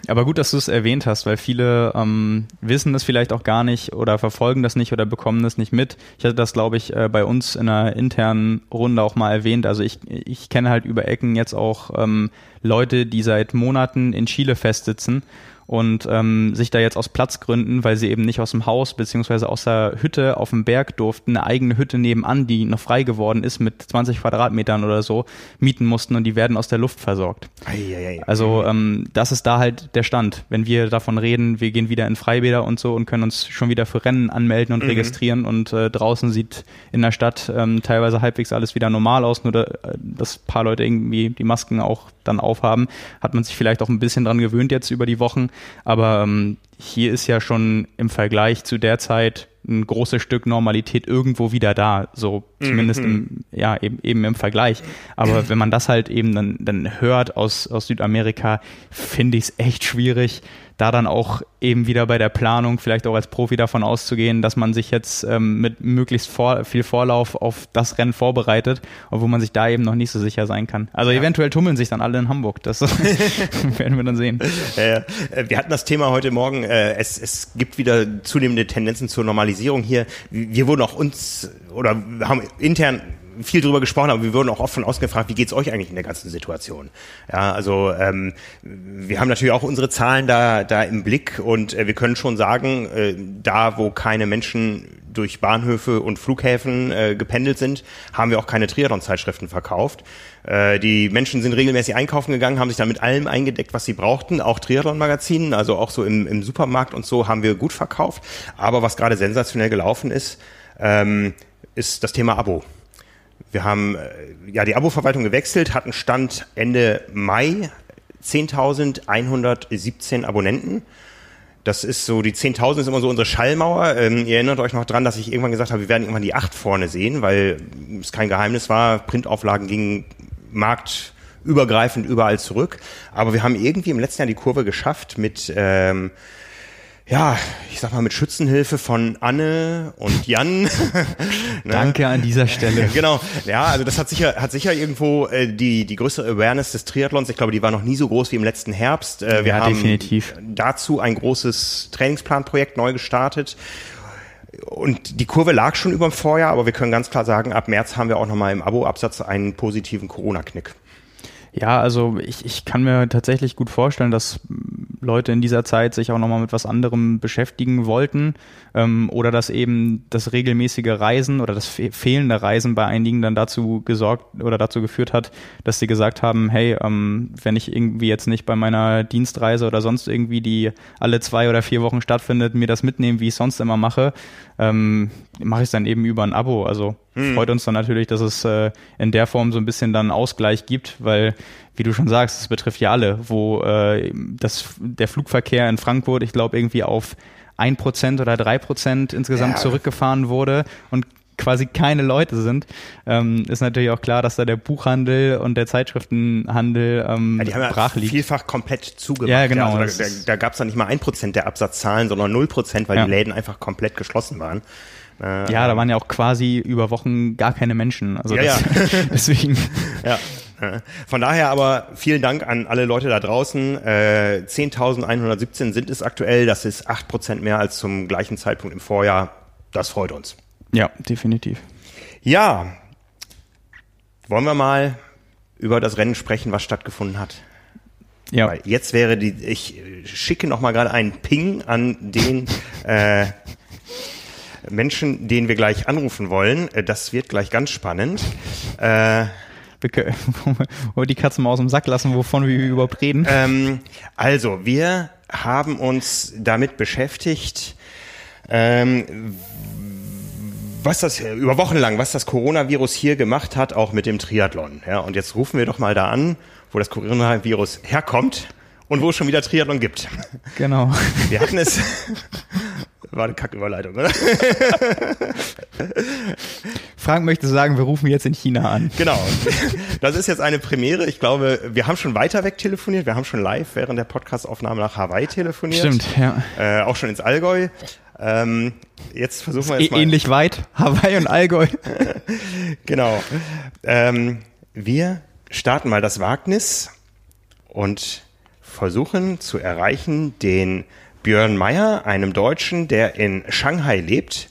Aber gut, dass du es erwähnt hast, weil viele ähm, wissen das vielleicht auch gar nicht oder verfolgen das nicht oder bekommen das nicht mit. Ich hatte das, glaube ich, äh, bei uns in einer internen Runde auch mal erwähnt. Also ich, ich kenne halt über Ecken jetzt auch ähm, Leute, die seit Monaten in Chile festsitzen und ähm, sich da jetzt aus Platzgründen, weil sie eben nicht aus dem Haus beziehungsweise aus der Hütte auf dem Berg durften, eine eigene Hütte nebenan, die noch frei geworden ist mit 20 Quadratmetern oder so, mieten mussten und die werden aus der Luft versorgt. Eieiei. Also ähm, das ist da halt der Stand. Wenn wir davon reden, wir gehen wieder in Freibäder und so und können uns schon wieder für Rennen anmelden und mhm. registrieren und äh, draußen sieht in der Stadt ähm, teilweise halbwegs alles wieder normal aus, nur da, äh, dass paar Leute irgendwie die Masken auch dann aufhaben, hat man sich vielleicht auch ein bisschen dran gewöhnt jetzt über die Wochen. Aber ähm, hier ist ja schon im Vergleich zu der Zeit ein großes Stück Normalität irgendwo wieder da, so zumindest mhm. im, ja, eben, eben im Vergleich. Aber wenn man das halt eben dann, dann hört aus, aus Südamerika, finde ich es echt schwierig, da dann auch eben wieder bei der Planung vielleicht auch als Profi davon auszugehen, dass man sich jetzt ähm, mit möglichst vor, viel Vorlauf auf das Rennen vorbereitet, obwohl man sich da eben noch nicht so sicher sein kann. Also ja. eventuell tummeln sich dann alle in Hamburg. Das werden wir dann sehen. Äh, wir hatten das Thema heute Morgen. Äh, es, es gibt wieder zunehmende Tendenzen zur Normalisierung hier. Wir wurden auch uns oder haben intern viel drüber gesprochen, aber wir wurden auch oft von außen gefragt, wie geht's euch eigentlich in der ganzen Situation? Ja, also ähm, wir haben natürlich auch unsere Zahlen da, da im Blick und äh, wir können schon sagen, äh, da wo keine Menschen durch Bahnhöfe und Flughäfen äh, gependelt sind, haben wir auch keine Triathlon-Zeitschriften verkauft. Äh, die Menschen sind regelmäßig einkaufen gegangen, haben sich dann mit allem eingedeckt, was sie brauchten, auch Triathlon-Magazinen, also auch so im, im Supermarkt und so haben wir gut verkauft. Aber was gerade sensationell gelaufen ist, ähm, ist das Thema Abo. Wir haben äh, ja die Abo-Verwaltung gewechselt, hatten Stand Ende Mai 10.117 Abonnenten. Das ist so, die 10.000 ist immer so unsere Schallmauer. Ähm, ihr erinnert euch noch dran, dass ich irgendwann gesagt habe, wir werden irgendwann die 8 vorne sehen, weil es kein Geheimnis war, Printauflagen gingen marktübergreifend überall zurück. Aber wir haben irgendwie im letzten Jahr die Kurve geschafft mit ähm, ja, ich sag mal mit Schützenhilfe von Anne und Jan. ne? Danke an dieser Stelle. genau. Ja, also das hat sicher hat sicher irgendwo äh, die die größere Awareness des Triathlons. Ich glaube, die war noch nie so groß wie im letzten Herbst. Äh, wir ja, haben definitiv. dazu ein großes Trainingsplanprojekt neu gestartet. Und die Kurve lag schon über dem Vorjahr, aber wir können ganz klar sagen, ab März haben wir auch nochmal im Abo-Absatz einen positiven Corona-Knick. Ja, also ich, ich kann mir tatsächlich gut vorstellen, dass Leute in dieser Zeit sich auch nochmal mit was anderem beschäftigen wollten ähm, oder dass eben das regelmäßige Reisen oder das fe fehlende Reisen bei einigen dann dazu gesorgt oder dazu geführt hat, dass sie gesagt haben, hey, ähm, wenn ich irgendwie jetzt nicht bei meiner Dienstreise oder sonst irgendwie, die alle zwei oder vier Wochen stattfindet, mir das mitnehmen, wie ich sonst immer mache, ähm, mache ich es dann eben über ein Abo. Also hm. freut uns dann natürlich, dass es äh, in der Form so ein bisschen dann Ausgleich gibt, weil wie du schon sagst, es betrifft ja alle, wo äh, das, der Flugverkehr in Frankfurt, ich glaube, irgendwie auf ein Prozent oder drei Prozent insgesamt ja. zurückgefahren wurde und quasi keine Leute sind, ähm, ist natürlich auch klar, dass da der Buchhandel und der Zeitschriftenhandel ähm, ja, die haben brach ja liegt. vielfach komplett zugemacht. Ja, genau. Ja, also da da gab es dann nicht mal ein Prozent der Absatzzahlen, sondern null Prozent, weil ja. die Läden einfach komplett geschlossen waren. Äh, ja, da waren ja auch quasi über Wochen gar keine Menschen. Also ja, das, ja. deswegen. Ja. Von daher aber vielen Dank an alle Leute da draußen. Äh, 10.117 sind es aktuell. Das ist acht Prozent mehr als zum gleichen Zeitpunkt im Vorjahr. Das freut uns. Ja, definitiv. Ja, wollen wir mal über das Rennen sprechen, was stattgefunden hat. Ja. Weil jetzt wäre die, ich schicke noch mal gerade einen Ping an den äh, Menschen, den wir gleich anrufen wollen. Äh, das wird gleich ganz spannend. Äh, wo wir die Katze mal aus dem Sack lassen, wovon wir überhaupt reden. Ähm, also, wir haben uns damit beschäftigt, ähm, was das über Wochen lang, was das Coronavirus hier gemacht hat, auch mit dem Triathlon. Ja, und jetzt rufen wir doch mal da an, wo das Coronavirus herkommt und wo es schon wieder Triathlon gibt. Genau. Wir hatten es. War eine Kacküberleitung, oder? Frank möchte sagen, wir rufen jetzt in China an. Genau. Das ist jetzt eine Premiere. Ich glaube, wir haben schon weiter weg telefoniert. Wir haben schon live während der Podcastaufnahme nach Hawaii telefoniert. Stimmt, ja. Äh, auch schon ins Allgäu. Ähm, jetzt versuchen wir jetzt mal. Ähnlich weit. Hawaii und Allgäu. genau. Ähm, wir starten mal das Wagnis und versuchen zu erreichen den Björn Meyer, einem Deutschen, der in Shanghai lebt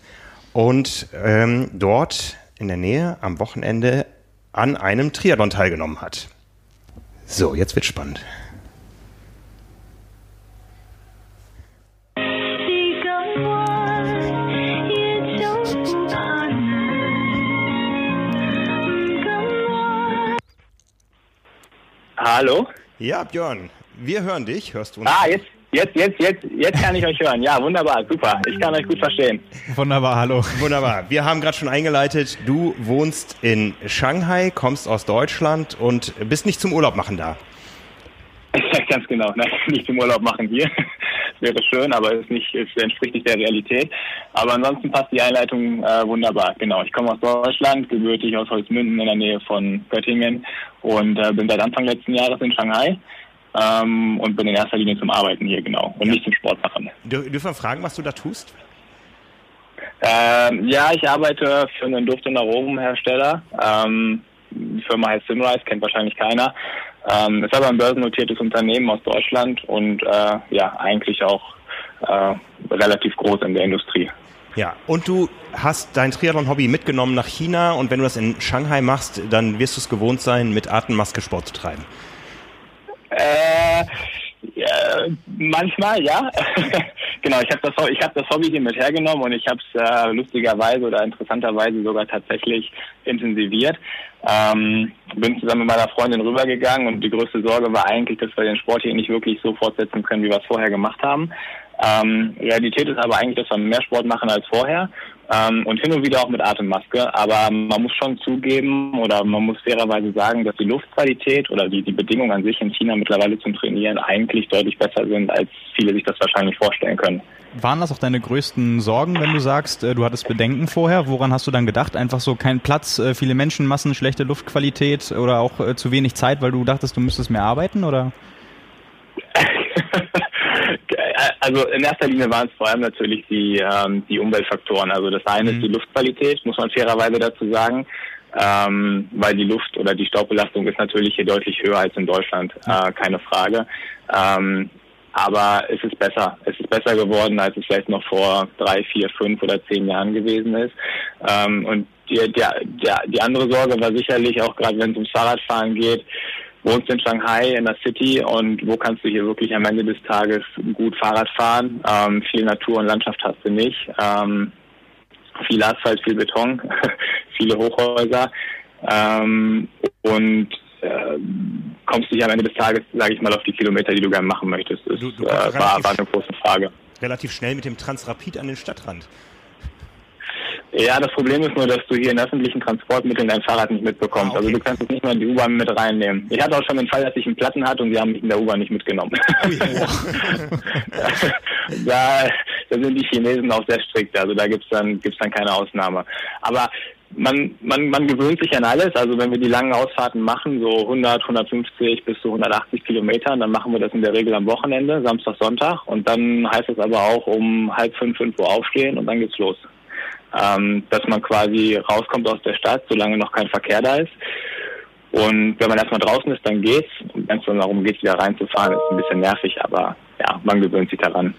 und ähm, dort in der Nähe am Wochenende an einem Triathlon teilgenommen hat. So, jetzt wird spannend. Hallo? Ja, Björn, wir hören dich. Hörst du uns? Ah, jetzt, Jetzt, jetzt, jetzt, jetzt kann ich euch hören. Ja, wunderbar, super. Ich kann euch gut verstehen. Wunderbar, hallo. Wunderbar. Wir haben gerade schon eingeleitet, du wohnst in Shanghai, kommst aus Deutschland und bist nicht zum Urlaub machen da. Ganz genau, nein, nicht zum Urlaub machen hier. Das wäre schön, aber es, nicht, es entspricht nicht der Realität. Aber ansonsten passt die Einleitung äh, wunderbar. Genau, ich komme aus Deutschland, gebürtig aus Holzmünden in der Nähe von Göttingen und äh, bin seit Anfang letzten Jahres in Shanghai ähm, und bin in erster Linie zum Arbeiten hier, genau, und ja. nicht zum Sport machen. Dürfen wir fragen, was du da tust? Ähm, ja, ich arbeite für einen Duft- und Aromenhersteller. Ähm, die Firma heißt Simrise, kennt wahrscheinlich keiner. Ähm, ist aber ein börsennotiertes Unternehmen aus Deutschland und äh, ja, eigentlich auch äh, relativ groß in der Industrie. Ja, und du hast dein Triathlon-Hobby mitgenommen nach China und wenn du das in Shanghai machst, dann wirst du es gewohnt sein, mit Atemmaske Sport zu treiben. Äh, manchmal, ja. genau, ich habe das, hab das Hobby hier mit hergenommen und ich habe es äh, lustigerweise oder interessanterweise sogar tatsächlich intensiviert. Ähm, bin zusammen mit meiner Freundin rübergegangen und die größte Sorge war eigentlich, dass wir den Sport hier nicht wirklich so fortsetzen können, wie wir es vorher gemacht haben. Ähm, Realität ist aber eigentlich, dass wir mehr Sport machen als vorher ähm, und hin und wieder auch mit Atemmaske. Aber man muss schon zugeben oder man muss fairerweise sagen, dass die Luftqualität oder die, die Bedingungen an sich in China mittlerweile zum Trainieren eigentlich deutlich besser sind, als viele sich das wahrscheinlich vorstellen können. Waren das auch deine größten Sorgen, wenn du sagst, äh, du hattest Bedenken vorher? Woran hast du dann gedacht? Einfach so kein Platz, äh, viele Menschenmassen, schlechte Luftqualität oder auch äh, zu wenig Zeit, weil du dachtest, du müsstest mehr arbeiten oder? also in erster Linie waren es vor allem natürlich die, ähm, die Umweltfaktoren. Also das eine mhm. ist die Luftqualität, muss man fairerweise dazu sagen, ähm, weil die Luft oder die Staubbelastung ist natürlich hier deutlich höher als in Deutschland, äh, keine Frage. Ähm, aber es ist besser. Es ist besser geworden, als es vielleicht noch vor drei, vier, fünf oder zehn Jahren gewesen ist. Ähm, und die, der, der, die andere Sorge war sicherlich auch gerade, wenn es ums Fahrradfahren geht, wohnst in Shanghai in der City und wo kannst du hier wirklich am Ende des Tages gut Fahrrad fahren? Ähm, viel Natur und Landschaft hast du nicht. Ähm, viel Asphalt, viel Beton, viele Hochhäuser. Ähm, und äh, kommst du hier am Ende des Tages, sage ich mal, auf die Kilometer, die du gerne machen möchtest. Das du, du äh, war, war eine große Frage. Relativ schnell mit dem Transrapid an den Stadtrand. Ja, das Problem ist nur, dass du hier in öffentlichen Transportmitteln dein Fahrrad nicht mitbekommst. Ah, okay. Also du kannst es nicht mal in die U-Bahn mit reinnehmen. Ich hatte auch schon den Fall, dass ich einen Platten hatte und sie haben mich in der U-Bahn nicht mitgenommen. da, da sind die Chinesen auch sehr strikt. Also da gibt's dann gibt's dann keine Ausnahme. Aber man, man, man gewöhnt sich an alles. Also wenn wir die langen Ausfahrten machen, so 100, 150 bis zu 180 Kilometer, dann machen wir das in der Regel am Wochenende, Samstag, Sonntag. Und dann heißt es aber auch um halb fünf, fünf Uhr aufstehen und dann geht's los ähm, dass man quasi rauskommt aus der Stadt, solange noch kein Verkehr da ist. Und wenn man erstmal draußen ist, dann geht's. Und wenn es dann darum geht, wieder reinzufahren, ist ein bisschen nervig, aber ja, man gewöhnt sich daran.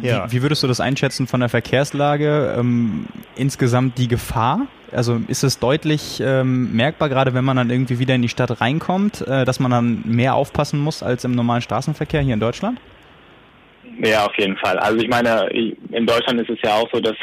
Ja. Wie, wie würdest du das einschätzen von der Verkehrslage? Ähm, insgesamt die Gefahr? Also ist es deutlich ähm, merkbar, gerade wenn man dann irgendwie wieder in die Stadt reinkommt, äh, dass man dann mehr aufpassen muss als im normalen Straßenverkehr hier in Deutschland? Ja, auf jeden Fall. Also ich meine, in Deutschland ist es ja auch so, dass,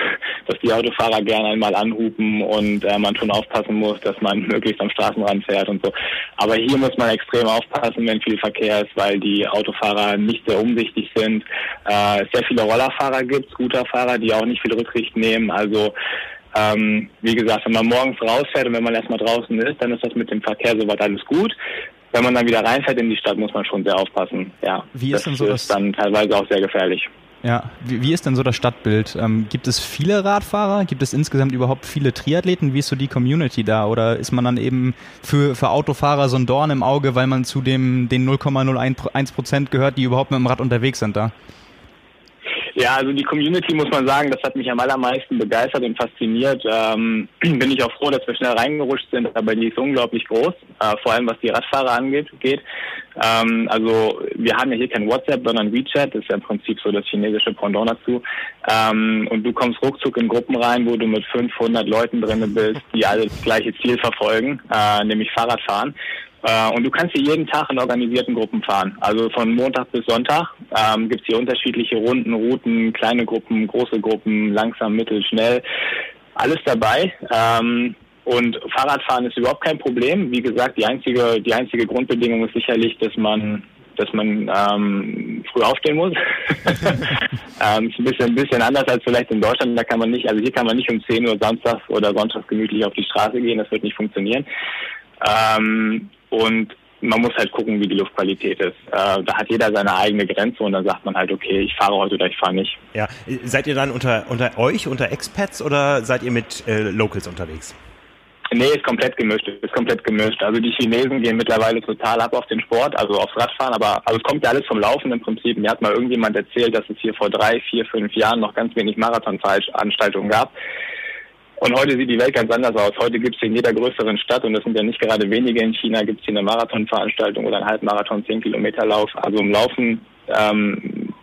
dass die Autofahrer gerne einmal anhupen und äh, man schon aufpassen muss, dass man möglichst am Straßenrand fährt und so. Aber hier muss man extrem aufpassen, wenn viel Verkehr ist, weil die Autofahrer nicht sehr umsichtig sind. Äh, sehr viele Rollerfahrer gibt, Scooterfahrer, die auch nicht viel Rücksicht nehmen. Also ähm, wie gesagt, wenn man morgens rausfährt und wenn man erstmal draußen ist, dann ist das mit dem Verkehr soweit alles gut wenn man dann wieder reinfährt in die Stadt, muss man schon sehr aufpassen. Ja, wie ist das denn so ist dann teilweise auch sehr gefährlich. Ja, wie, wie ist denn so das Stadtbild? Ähm, gibt es viele Radfahrer? Gibt es insgesamt überhaupt viele Triathleten? Wie ist so die Community da? Oder ist man dann eben für, für Autofahrer so ein Dorn im Auge, weil man zu dem, den 0,01 Prozent gehört, die überhaupt mit dem Rad unterwegs sind da? Ja, also die Community muss man sagen, das hat mich am allermeisten begeistert und fasziniert. Ähm, bin ich auch froh, dass wir schnell reingerutscht sind, aber die ist unglaublich groß, äh, vor allem was die Radfahrer angeht. Geht. Ähm, also wir haben ja hier kein WhatsApp, sondern WeChat, das ist ja im Prinzip so das chinesische Pendant dazu. Ähm, und du kommst ruckzuck in Gruppen rein, wo du mit 500 Leuten drinne bist, die alle das gleiche Ziel verfolgen, äh, nämlich Fahrradfahren. Äh, und du kannst hier jeden Tag in organisierten Gruppen fahren. Also von Montag bis Sonntag ähm, gibt es hier unterschiedliche Runden, Routen, kleine Gruppen, große Gruppen, langsam, mittel, schnell. Alles dabei. Ähm, und Fahrradfahren ist überhaupt kein Problem. Wie gesagt, die einzige, die einzige Grundbedingung ist sicherlich, dass man dass man ähm, früh aufstehen muss. ähm, ist ein bisschen, ein bisschen anders als vielleicht in Deutschland. Da kann man nicht, also hier kann man nicht um 10 Uhr samstags oder sonntags gemütlich auf die Straße gehen. Das wird nicht funktionieren. Ähm, und man muss halt gucken, wie die Luftqualität ist. Äh, da hat jeder seine eigene Grenze und dann sagt man halt, okay, ich fahre heute oder ich fahre nicht. Ja, seid ihr dann unter, unter euch, unter Expats oder seid ihr mit äh, Locals unterwegs? Nee, ist komplett gemischt, ist komplett gemischt. Also die Chinesen gehen mittlerweile total ab auf den Sport, also aufs Radfahren, aber also es kommt ja alles vom Laufen im Prinzip. Mir hat mal irgendjemand erzählt, dass es hier vor drei, vier, fünf Jahren noch ganz wenig Marathonveranstaltungen gab. Und heute sieht die Welt ganz anders aus. Heute gibt es in jeder größeren Stadt, und das sind ja nicht gerade wenige in China, gibt es hier eine Marathonveranstaltung oder einen Halbmarathon, 10 Kilometer Lauf. Also im Laufen, ähm,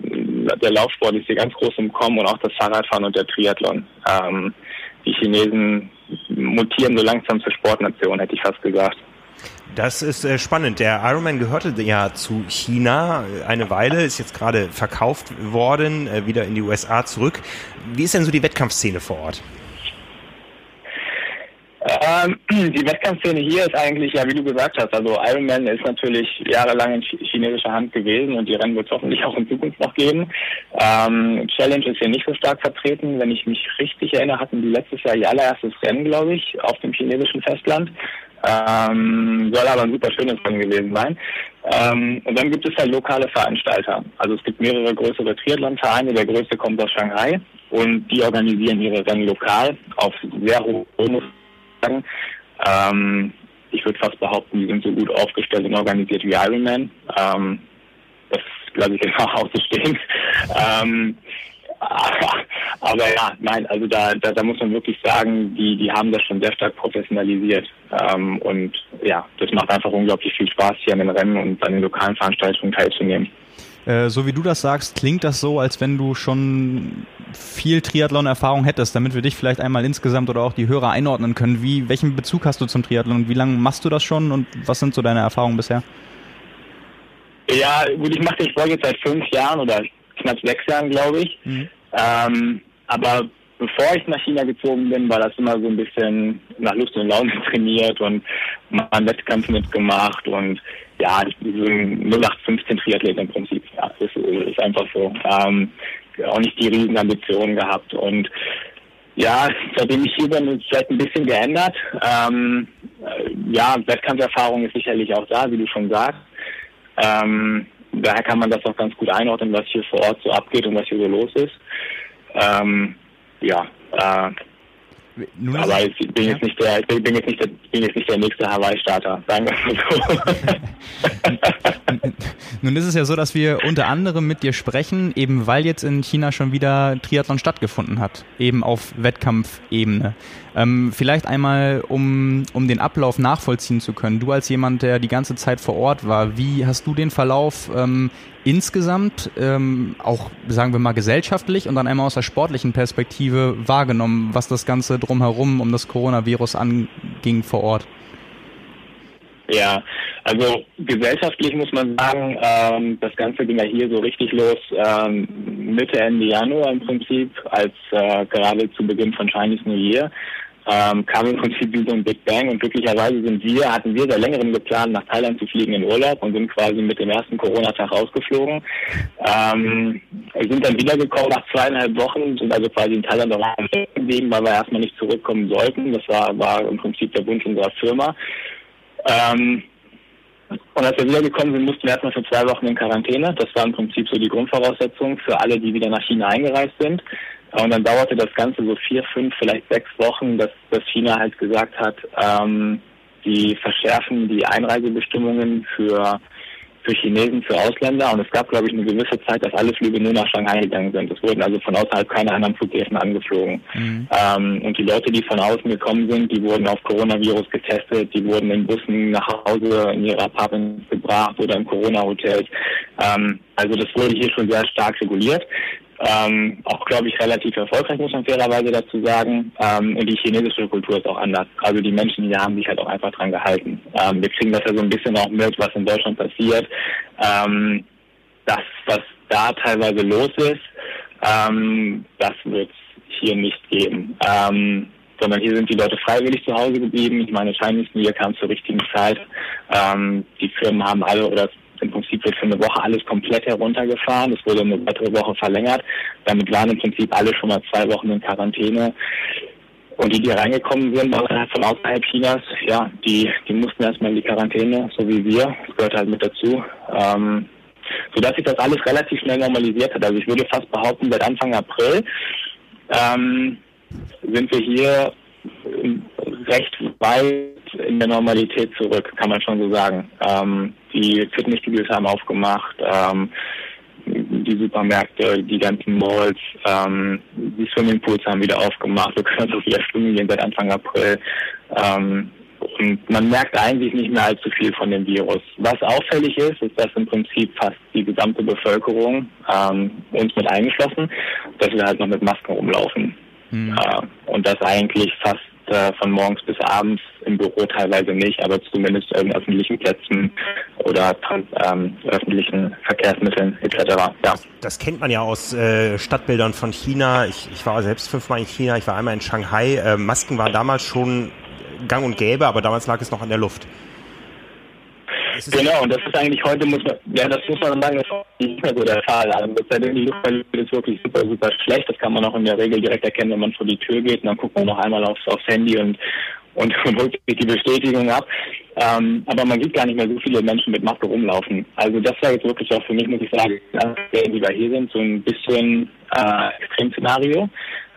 der Laufsport ist hier ganz groß im Kommen und auch das Fahrradfahren und der Triathlon. Ähm, die Chinesen mutieren so langsam zur Sportnation, hätte ich fast gesagt. Das ist äh, spannend. Der Ironman gehörte ja zu China eine Weile, ist jetzt gerade verkauft worden, äh, wieder in die USA zurück. Wie ist denn so die Wettkampfszene vor Ort? Ähm, die Wettkampfszene hier ist eigentlich, ja, wie du gesagt hast, also Ironman ist natürlich jahrelang in chinesischer Hand gewesen und die Rennen wird es hoffentlich auch in Zukunft noch geben. Ähm, Challenge ist hier nicht so stark vertreten. Wenn ich mich richtig erinnere, hatten die letztes Jahr ihr allererstes Rennen, glaube ich, auf dem chinesischen Festland. Ähm, soll aber ein super schönes Rennen gewesen sein. Ähm, und dann gibt es halt lokale Veranstalter. Also es gibt mehrere größere Triathlon-Vereine. Der größte kommt aus Shanghai und die organisieren ihre Rennen lokal auf sehr hohem sagen. Ähm, ich würde fast behaupten, die sind so gut aufgestellt und organisiert wie Ironman. Ähm, das lasse ich jetzt auch auszustehen. ähm, aber ja, nein, also da, da, da muss man wirklich sagen, die, die haben das schon sehr stark professionalisiert. Ähm, und ja, das macht einfach unglaublich viel Spaß, hier an den Rennen und an den lokalen Veranstaltungen teilzunehmen. Äh, so wie du das sagst, klingt das so, als wenn du schon viel Triathlon-Erfahrung hättest, damit wir dich vielleicht einmal insgesamt oder auch die Hörer einordnen können. Wie, welchen Bezug hast du zum Triathlon wie lange machst du das schon und was sind so deine Erfahrungen bisher? Ja, gut, ich mache den Sport jetzt seit fünf Jahren oder knapp sechs Jahren, glaube ich. Mhm. Ähm, aber bevor ich nach China gezogen bin, war das immer so ein bisschen nach Lust und Laune trainiert und mal einen Wettkampf mitgemacht und ja, so ein 0815 Triathlet im Prinzip. Ja, das ist einfach so. Ähm, auch nicht die riesen Ambitionen gehabt und ja, seitdem ich hier bin, ist es vielleicht ein bisschen geändert. Ähm, ja, Wettkampferfahrung ist sicherlich auch da, wie du schon sagst. Ähm, daher kann man das auch ganz gut einordnen, was hier vor Ort so abgeht und was hier so los ist. Ähm, ja, äh, nun aber ich bin, ja. jetzt nicht der, ich bin jetzt nicht der, bin jetzt nicht der nächste Hawaii-Starter, sagen wir mal so. Nun ist es ja so, dass wir unter anderem mit dir sprechen, eben weil jetzt in China schon wieder Triathlon stattgefunden hat, eben auf Wettkampfebene. Ähm, vielleicht einmal, um, um den Ablauf nachvollziehen zu können. Du als jemand, der die ganze Zeit vor Ort war, wie hast du den Verlauf ähm, insgesamt, ähm, auch sagen wir mal gesellschaftlich und dann einmal aus der sportlichen Perspektive wahrgenommen, was das Ganze drumherum um das Coronavirus anging vor Ort? Ja, also gesellschaftlich muss man sagen, ähm, das Ganze ging ja hier so richtig los ähm, Mitte, Ende Januar im Prinzip, als äh, gerade zu Beginn von Chinese New Year ähm, kam im Prinzip wie so ein Big Bang und glücklicherweise sind wir, hatten wir seit längerem geplant, nach Thailand zu fliegen in Urlaub und sind quasi mit dem ersten Corona-Tag rausgeflogen. Ähm, sind dann wiedergekommen nach zweieinhalb Wochen, sind also quasi in Thailand auch geblieben, weil wir erstmal nicht zurückkommen sollten. Das war, war im Prinzip der Wunsch unserer Firma. Ähm, und als wir wiedergekommen sind, mussten wir erstmal für zwei Wochen in Quarantäne. Das war im Prinzip so die Grundvoraussetzung für alle, die wieder nach China eingereist sind. Und dann dauerte das Ganze so vier, fünf, vielleicht sechs Wochen, dass, dass China halt gesagt hat, ähm, die verschärfen die Einreisebestimmungen für für Chinesen, für Ausländer und es gab, glaube ich, eine gewisse Zeit, dass alle Flüge nur nach Shanghai gegangen sind. Es wurden also von außerhalb keine anderen Flughäfen angeflogen. Mhm. Ähm, und die Leute, die von außen gekommen sind, die wurden auf Coronavirus getestet, die wurden in Bussen nach Hause in ihre Apartments gebracht oder in Corona-Hotels. Ähm, also das wurde hier schon sehr stark reguliert. Ähm, auch, glaube ich, relativ erfolgreich, muss man fairerweise dazu sagen. Ähm, und die chinesische Kultur ist auch anders. Also die Menschen hier haben sich halt auch einfach dran gehalten. Ähm, wir kriegen das ja so ein bisschen auch mit, was in Deutschland passiert. Ähm, das, was da teilweise los ist, ähm, das wird es hier nicht geben. Ähm, sondern hier sind die Leute freiwillig zu Hause geblieben. Ich meine, Chinese New Year kam zur richtigen Zeit. Ähm, die Firmen haben alle, oder im Prinzip wird für eine Woche alles komplett heruntergefahren. Es wurde eine weitere Woche verlängert. Damit waren im Prinzip alle schon mal zwei Wochen in Quarantäne. Und die, die reingekommen sind von außerhalb Chinas, ja, die, die mussten erstmal in die Quarantäne, so wie wir. Das gehört halt mit dazu. Ähm, sodass sich das alles relativ schnell normalisiert hat. Also ich würde fast behaupten, seit Anfang April ähm, sind wir hier recht weit in der Normalität zurück, kann man schon so sagen. Ähm, die Fitnessstudios haben aufgemacht, ähm, die Supermärkte, die ganzen Malls, ähm, die Swimmingpools haben wieder aufgemacht. Wir können also wieder schwimmen gehen seit Anfang April. Ähm, und man merkt eigentlich nicht mehr allzu viel von dem Virus. Was auffällig ist, ist, dass im Prinzip fast die gesamte Bevölkerung, ähm, uns mit eingeschlossen, dass wir halt noch mit Masken rumlaufen. Mhm. Äh, und das eigentlich fast äh, von morgens bis abends im Büro teilweise nicht, aber zumindest in öffentlichen Plätzen oder ähm, öffentlichen Verkehrsmitteln etc. Ja. Das kennt man ja aus äh, Stadtbildern von China. Ich, ich war selbst fünfmal in China, ich war einmal in Shanghai. Äh, Masken waren damals schon gang und gäbe, aber damals lag es noch an der Luft. Genau, und das ist eigentlich heute, muss man, ja, das muss man sagen, das ist nicht mehr so der Fall. Also, die Luftqualität ist wirklich super, super schlecht. Das kann man auch in der Regel direkt erkennen, wenn man vor die Tür geht. Und dann guckt man noch einmal aufs, aufs Handy und, und, und holt sich die Bestätigung ab. Ähm, aber man sieht gar nicht mehr so viele Menschen mit Maske rumlaufen. Also, das war jetzt wirklich auch für mich, muss ich sagen, die wir hier sind, so ein bisschen äh, Extremszenario.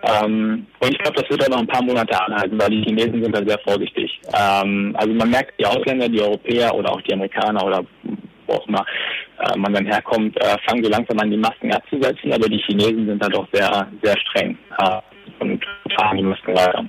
Ähm, und ich glaube, das wird auch noch ein paar Monate anhalten, weil die Chinesen sind da sehr vorsichtig. Ähm, also man merkt, die Ausländer, die Europäer oder auch die Amerikaner oder wo auch immer äh, man dann herkommt, äh, fangen so langsam an, die Masken abzusetzen, aber die Chinesen sind da doch sehr, sehr streng äh, und tragen die Masken weiter.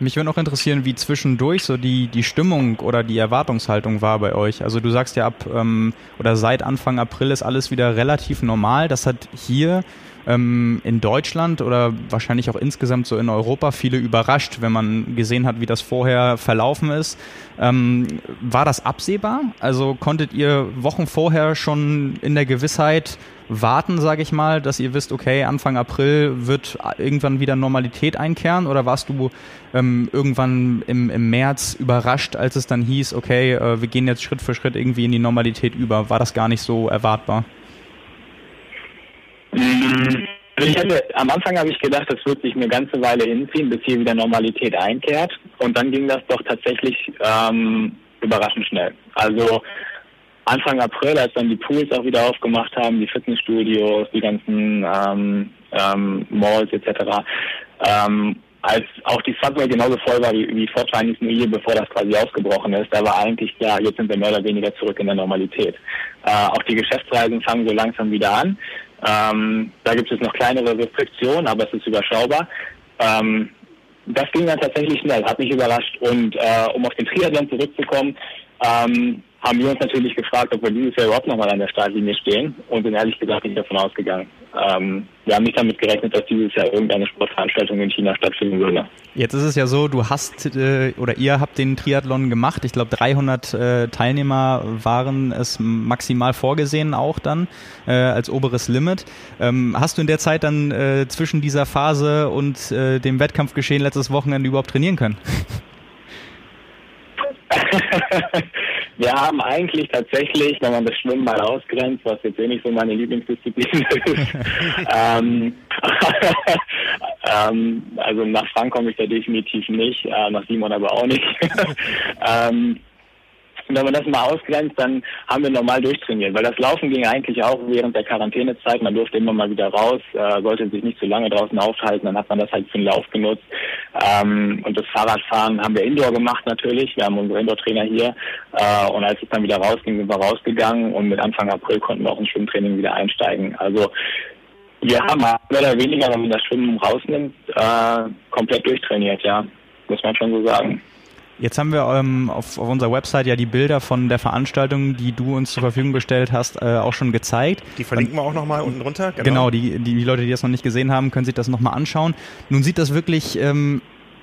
Mich würde auch interessieren, wie zwischendurch so die, die Stimmung oder die Erwartungshaltung war bei euch. Also du sagst ja ab ähm, oder seit Anfang April ist alles wieder relativ normal. Das hat hier ähm, in Deutschland oder wahrscheinlich auch insgesamt so in Europa viele überrascht, wenn man gesehen hat, wie das vorher verlaufen ist. Ähm, war das absehbar? Also konntet ihr Wochen vorher schon in der Gewissheit warten, sage ich mal, dass ihr wisst, okay, Anfang April wird irgendwann wieder Normalität einkehren? Oder warst du ähm, irgendwann im, im März überrascht, als es dann hieß, okay, äh, wir gehen jetzt Schritt für Schritt irgendwie in die Normalität über? War das gar nicht so erwartbar? Also ich hatte, am Anfang habe ich gedacht, das wird sich eine ganze Weile hinziehen, bis hier wieder Normalität einkehrt. Und dann ging das doch tatsächlich ähm, überraschend schnell. Also Anfang April, als dann die Pools auch wieder aufgemacht haben, die Fitnessstudios, die ganzen ähm, ähm, Malls etc., ähm, als auch die Subway genauso voll war wie, wie vor Chinese New Year, bevor das quasi ausgebrochen ist, da war eigentlich klar, jetzt sind wir mehr oder weniger zurück in der Normalität. Äh, auch die Geschäftsreisen fangen so langsam wieder an. Ähm, da gibt es noch kleinere Restriktionen, aber es ist überschaubar. Ähm, das ging dann tatsächlich schnell, hat mich überrascht. Und äh, um auf den Triathlon zurückzukommen, ähm, haben wir uns natürlich gefragt, ob wir dieses Jahr überhaupt nochmal an der Startlinie stehen und sind ehrlich gesagt nicht davon ausgegangen. Ähm, wir haben nicht damit gerechnet, dass dieses Jahr irgendeine Sportveranstaltung in China stattfinden würde. Jetzt ist es ja so, du hast äh, oder ihr habt den Triathlon gemacht. Ich glaube, 300 äh, Teilnehmer waren es maximal vorgesehen auch dann äh, als oberes Limit. Ähm, hast du in der Zeit dann äh, zwischen dieser Phase und äh, dem Wettkampfgeschehen letztes Wochenende überhaupt trainieren können? Wir haben eigentlich tatsächlich, wenn man das Schwimmen mal ausgrenzt, was jetzt eh nicht so meine Lieblingsdisziplin ist, ähm, ähm, also nach Frank komme ich da definitiv nicht, äh, nach Simon aber auch nicht. ähm, und wenn man das mal ausgrenzt, dann haben wir normal durchtrainiert, weil das Laufen ging eigentlich auch während der Quarantänezeit. Man durfte immer mal wieder raus, äh, sollte sich nicht zu lange draußen aufhalten, dann hat man das halt für den Lauf genutzt. Ähm, und das Fahrradfahren haben wir Indoor gemacht natürlich. Wir haben unsere Indoor-Trainer hier. Äh, und als es dann wieder rausging, sind wir rausgegangen und mit Anfang April konnten wir auch ins Schwimmtraining wieder einsteigen. Also wir haben mehr oder weniger, wenn man das Schwimmen rausnimmt, äh, komplett durchtrainiert, ja. Muss man schon so sagen. Jetzt haben wir ähm, auf, auf, unserer Website ja die Bilder von der Veranstaltung, die du uns zur Verfügung gestellt hast, äh, auch schon gezeigt. Die verlinken wir auch nochmal unten drunter. Genau, genau die, die, die, Leute, die das noch nicht gesehen haben, können sich das nochmal anschauen. Nun sieht das wirklich ähm,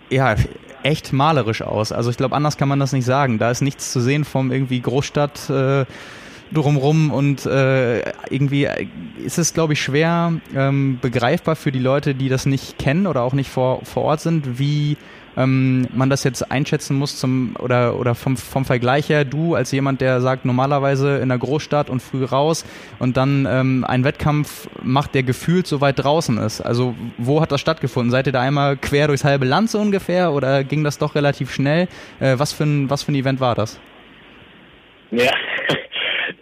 ja, echt malerisch aus. Also ich glaube, anders kann man das nicht sagen. Da ist nichts zu sehen vom irgendwie Großstadt. Äh, drumrum und äh, irgendwie ist es, glaube ich, schwer ähm, begreifbar für die Leute, die das nicht kennen oder auch nicht vor, vor Ort sind, wie ähm, man das jetzt einschätzen muss zum oder oder vom, vom Vergleich her, du als jemand, der sagt, normalerweise in der Großstadt und früh raus und dann ähm, einen Wettkampf macht, der gefühlt so weit draußen ist. Also wo hat das stattgefunden? Seid ihr da einmal quer durchs halbe Land so ungefähr oder ging das doch relativ schnell? Äh, was, für ein, was für ein Event war das? Ja,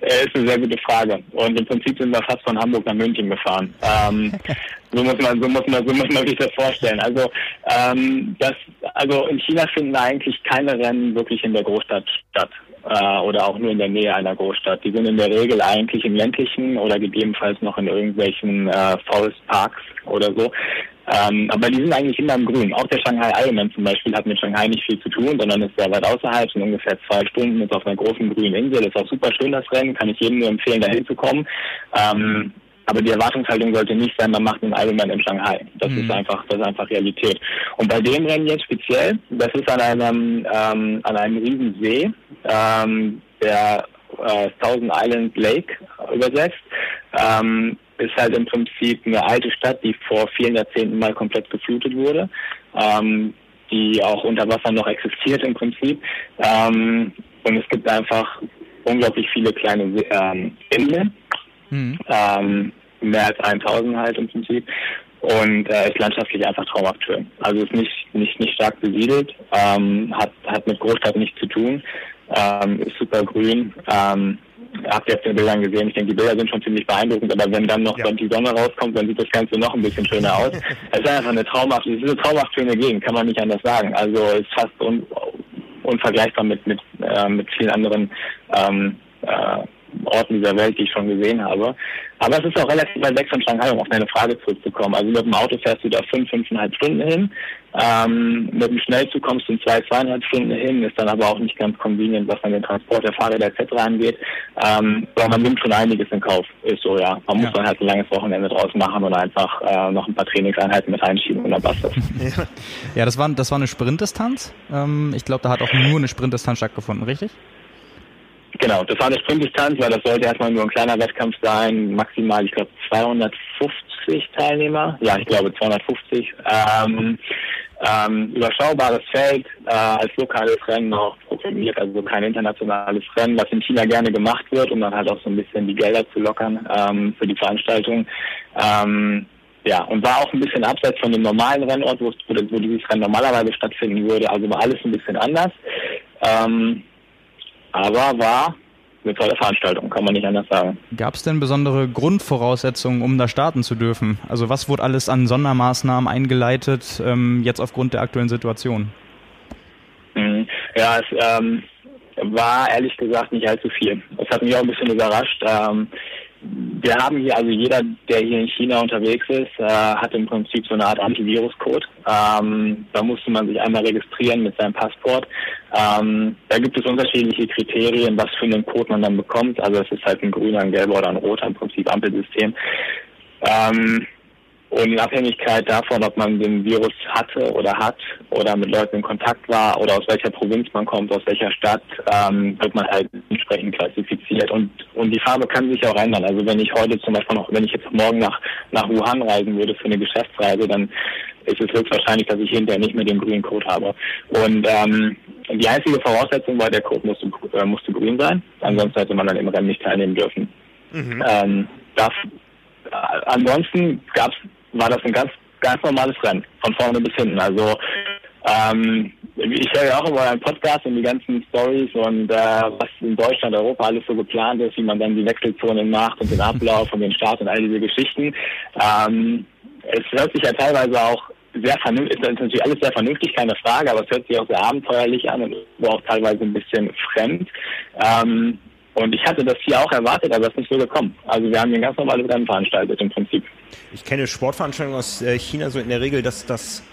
äh, ist eine sehr gute Frage. Und im Prinzip sind wir fast von Hamburg nach München gefahren. Ähm, so muss man, so muss man, so muss man sich das vorstellen. Also, ähm, das, also in China finden eigentlich keine Rennen wirklich in der Großstadt statt äh, oder auch nur in der Nähe einer Großstadt. Die sind in der Regel eigentlich im ländlichen oder gegebenenfalls noch in irgendwelchen äh, Forest Parks oder so. Ähm, aber die sind eigentlich immer im Grün. Auch der Shanghai Ironman zum Beispiel hat mit Shanghai nicht viel zu tun, sondern ist sehr weit außerhalb, sind ungefähr zwei Stunden, ist auf einer großen grünen Insel. Ist auch super schön, das Rennen, kann ich jedem nur empfehlen, da hinzukommen. Ähm, aber die Erwartungshaltung sollte nicht sein, man macht einen Ironman in Shanghai. Das mhm. ist einfach, das ist einfach Realität. Und bei dem Rennen jetzt speziell, das ist an einem, ähm, an einem riesen See, ähm, der äh, Thousand Island Lake übersetzt. Ähm, ist halt im Prinzip eine alte Stadt, die vor vielen Jahrzehnten mal komplett geflutet wurde, ähm, die auch unter Wasser noch existiert im Prinzip. Ähm, und es gibt einfach unglaublich viele kleine ähm, Inseln, mhm. ähm, mehr als 1000 halt im Prinzip. Und äh, ist landschaftlich einfach traumhaft schön. Also ist nicht, nicht, nicht stark besiedelt, ähm, hat, hat mit Großstadt nichts zu tun, ähm, ist super grün. Habt ihr auf den Bildern gesehen. Ich denke, die Bilder sind schon ziemlich beeindruckend, aber wenn dann noch ja. die Sonne rauskommt, dann sieht das Ganze noch ein bisschen schöner aus. es ist einfach eine traumhaft, es ist eine traumhaft schöne Gegend, kann man nicht anders sagen. Also es ist fast un, unvergleichbar mit mit äh, mit vielen anderen ähm, äh, Orten dieser Welt, die ich schon gesehen habe. Aber es ist auch relativ weit weg von Shanghai, um auf deine Frage zurückzukommen. Also mit dem Auto fährst du da fünf, fünfeinhalb Stunden hin. Ähm, mit dem Schnellzug kommst du in zwei, zweieinhalb Stunden hin, ist dann aber auch nicht ganz convenient, was dann den Transport der Fahrräder etc. angeht. Ähm, aber man nimmt schon einiges in Kauf, ist so, ja. Man muss dann halt ein langes Wochenende draus machen oder einfach äh, noch ein paar Trainingseinheiten mit reinschieben und dann passt das. ja, das war, das war eine Sprintdistanz. Ähm, ich glaube, da hat auch nur eine Sprintdistanz stattgefunden, richtig? Genau, das war eine Sprintdistanz, weil das sollte erstmal nur ein kleiner Wettkampf sein, maximal, ich glaube, 250 Teilnehmer. Ja, ich glaube 250. Ähm, ähm, überschaubares Feld, äh, als lokales Rennen auch programmiert, also kein internationales Rennen, was in China gerne gemacht wird, um dann halt auch so ein bisschen die Gelder zu lockern ähm, für die Veranstaltung. Ähm, ja, und war auch ein bisschen abseits von dem normalen Rennort, wo, wo dieses Rennen normalerweise stattfinden würde. Also war alles ein bisschen anders. Ähm, aber war eine tolle Veranstaltung, kann man nicht anders sagen. Gab es denn besondere Grundvoraussetzungen, um da starten zu dürfen? Also was wurde alles an Sondermaßnahmen eingeleitet, ähm, jetzt aufgrund der aktuellen Situation? Mhm. Ja, es ähm, war ehrlich gesagt nicht allzu viel. Es hat mich auch ein bisschen überrascht. Ähm, wir haben hier, also jeder, der hier in China unterwegs ist, äh, hat im Prinzip so eine Art Antivirus-Code. Ähm, da musste man sich einmal registrieren mit seinem Passport. Ähm, da gibt es unterschiedliche Kriterien, was für einen Code man dann bekommt. Also es ist halt ein grüner, ein gelber oder ein roter im Prinzip Ampelsystem. Ähm, und in Abhängigkeit davon, ob man den Virus hatte oder hat oder mit Leuten in Kontakt war oder aus welcher Provinz man kommt, aus welcher Stadt, ähm, wird man halt entsprechend klassifiziert. Und, und die Farbe kann sich auch ändern. Also wenn ich heute zum Beispiel noch, wenn ich jetzt morgen nach, nach Wuhan reisen würde für eine Geschäftsreise, dann ist es höchstwahrscheinlich, dass ich hinterher nicht mehr den grünen Code habe. Und ähm, die einzige Voraussetzung war, der Code musste, äh, musste grün sein. Ansonsten hätte man dann im Rennen nicht teilnehmen dürfen. Mhm. Ähm, das, äh, ansonsten gab es war das ein ganz, ganz normales Rennen, von vorne bis hinten. Also ähm, ich höre ja auch über einen Podcast und die ganzen Stories und äh, was in Deutschland, Europa alles so geplant ist, wie man dann die Wechselzonen macht und den Ablauf und den Start und all diese Geschichten. Ähm, es hört sich ja teilweise auch sehr vernünftig, ist natürlich alles sehr vernünftig, keine Frage, aber es hört sich auch sehr abenteuerlich an und auch teilweise ein bisschen fremd. Ähm, und ich hatte das hier auch erwartet, aber es ist nicht so gekommen. Also wir haben hier ein ganz normales Rennen veranstaltet im Prinzip. Ich kenne Sportveranstaltungen aus äh, China so in der Regel, dass das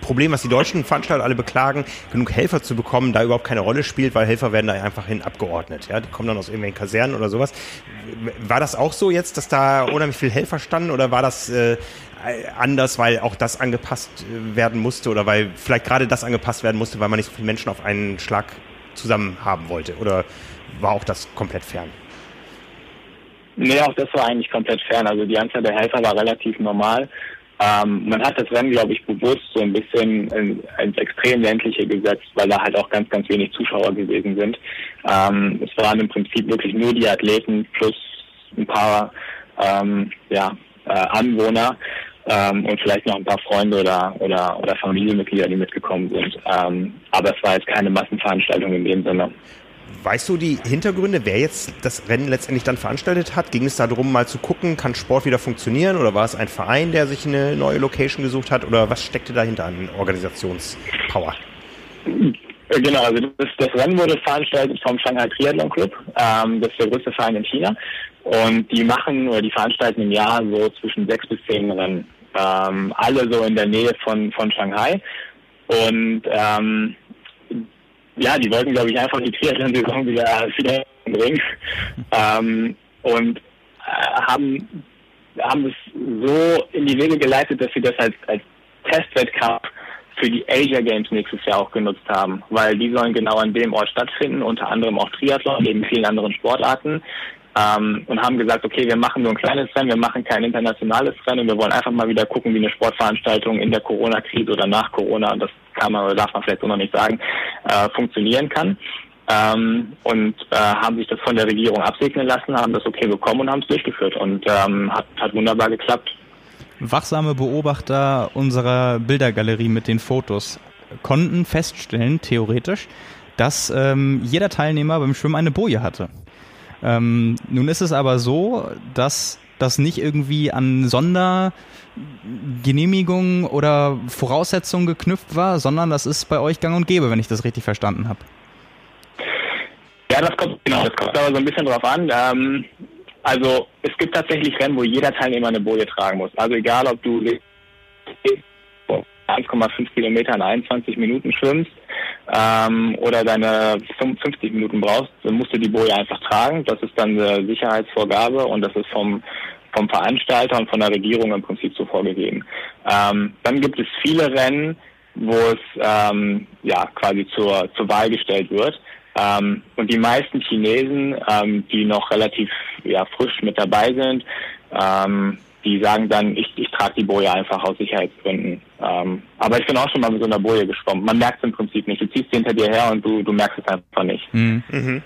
Problem, was die deutschen Veranstalter alle beklagen, genug Helfer zu bekommen, da überhaupt keine Rolle spielt, weil Helfer werden da einfach hin abgeordnet. Ja, die kommen dann aus irgendwelchen Kasernen oder sowas. War das auch so jetzt, dass da unheimlich viele Helfer standen oder war das äh, anders, weil auch das angepasst äh, werden musste oder weil vielleicht gerade das angepasst werden musste, weil man nicht so viele Menschen auf einen Schlag zusammen haben wollte? Oder war auch das komplett fern? Nee, auch das war eigentlich komplett fern. Also die Anzahl der Helfer war relativ normal. Ähm, man hat das Rennen, glaube ich, bewusst so ein bisschen ins extrem ländliche gesetzt, weil da halt auch ganz, ganz wenig Zuschauer gewesen sind. Ähm, es waren im Prinzip wirklich nur die Athleten plus ein paar ähm, ja, äh, Anwohner ähm, und vielleicht noch ein paar Freunde oder, oder, oder Familienmitglieder, die mitgekommen sind. Ähm, aber es war jetzt keine Massenveranstaltung in dem Sinne. Weißt du die Hintergründe, wer jetzt das Rennen letztendlich dann veranstaltet hat? Ging es darum, mal zu gucken, kann Sport wieder funktionieren oder war es ein Verein, der sich eine neue Location gesucht hat oder was steckte dahinter an Organisationspower? Genau, also das, das, Rennen wurde veranstaltet vom Shanghai Triathlon Club. Ähm, das ist der größte Verein in China. Und die machen oder die veranstalten im Jahr so zwischen sechs bis zehn Rennen. Ähm, alle so in der Nähe von, von Shanghai. Und ähm, ja, die wollten, glaube ich, einfach die Triathlon-Saison wieder, wieder bringen. ähm, und äh, haben, haben es so in die Wege geleitet, dass sie das als, als Testwettkampf für die Asia Games nächstes Jahr auch genutzt haben, weil die sollen genau an dem Ort stattfinden, unter anderem auch Triathlon, neben vielen anderen Sportarten ähm, und haben gesagt, okay, wir machen nur ein kleines Rennen, wir machen kein internationales Rennen, wir wollen einfach mal wieder gucken, wie eine Sportveranstaltung in der Corona-Krise oder nach Corona, das kann man darf man vielleicht so noch nicht sagen, äh, funktionieren kann. Ähm, und äh, haben sich das von der Regierung absegnen lassen, haben das okay bekommen und haben es durchgeführt und ähm, hat, hat wunderbar geklappt. Wachsame Beobachter unserer Bildergalerie mit den Fotos konnten feststellen, theoretisch, dass ähm, jeder Teilnehmer beim Schwimmen eine Boje hatte. Ähm, nun ist es aber so, dass das nicht irgendwie an Sondergenehmigungen oder Voraussetzungen geknüpft war, sondern das ist bei euch gang und gäbe, wenn ich das richtig verstanden habe. Ja, das kommt, genau, das kommt aber so ein bisschen drauf an. Ähm, also es gibt tatsächlich Rennen, wo jeder Teilnehmer eine Boje tragen muss. Also egal, ob du 1,5 Kilometer in 21 Minuten schwimmst ähm, oder deine 55 Minuten brauchst, dann musst du die Boje einfach tragen. Das ist dann eine Sicherheitsvorgabe und das ist vom vom Veranstalter und von der Regierung im Prinzip so vorgegeben. Ähm, dann gibt es viele Rennen, wo es ähm, ja quasi zur, zur Wahl gestellt wird. Ähm, und die meisten Chinesen, ähm, die noch relativ ja, frisch mit dabei sind, ähm, die sagen dann, ich, ich trage die Boje einfach aus Sicherheitsgründen. Ähm, aber ich bin auch schon mal mit so einer Boje geschwommen. Man merkt es im Prinzip nicht. Du ziehst sie hinter dir her und du, du merkst es einfach nicht. Mhm. Mhm.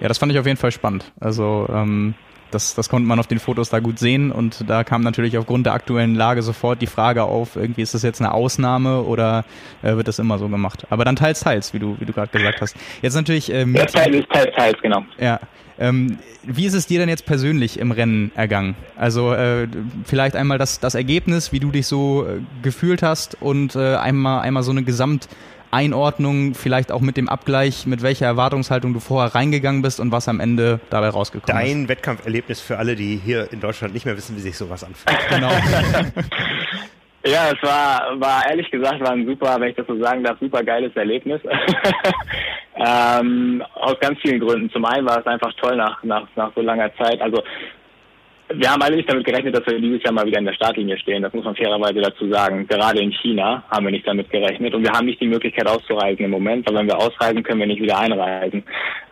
Ja, das fand ich auf jeden Fall spannend. Also ähm, das, das konnte man auf den Fotos da gut sehen und da kam natürlich aufgrund der aktuellen Lage sofort die Frage auf, irgendwie ist das jetzt eine Ausnahme oder äh, wird das immer so gemacht? Aber dann teils, teils, wie du, wie du gerade gesagt hast. Jetzt natürlich ähm, ja, teils, teils, teils, genau. Ja. Ähm, wie ist es dir denn jetzt persönlich im Rennen ergangen? Also äh, vielleicht einmal das, das Ergebnis, wie du dich so äh, gefühlt hast und äh, einmal, einmal so eine Gesamt- Einordnung, vielleicht auch mit dem Abgleich, mit welcher Erwartungshaltung du vorher reingegangen bist und was am Ende dabei rausgekommen Dein ist. Dein Wettkampferlebnis für alle, die hier in Deutschland nicht mehr wissen, wie sich sowas anfühlt. Genau. ja, es war, war ehrlich gesagt, war ein super, wenn ich das so sagen darf, super geiles Erlebnis. ähm, aus ganz vielen Gründen. Zum einen war es einfach toll nach, nach, nach so langer Zeit. Also wir haben alle nicht damit gerechnet, dass wir dieses Jahr mal wieder in der Startlinie stehen. Das muss man fairerweise dazu sagen. Gerade in China haben wir nicht damit gerechnet. Und wir haben nicht die Möglichkeit auszureisen im Moment, weil wenn wir ausreisen, können wir nicht wieder einreisen.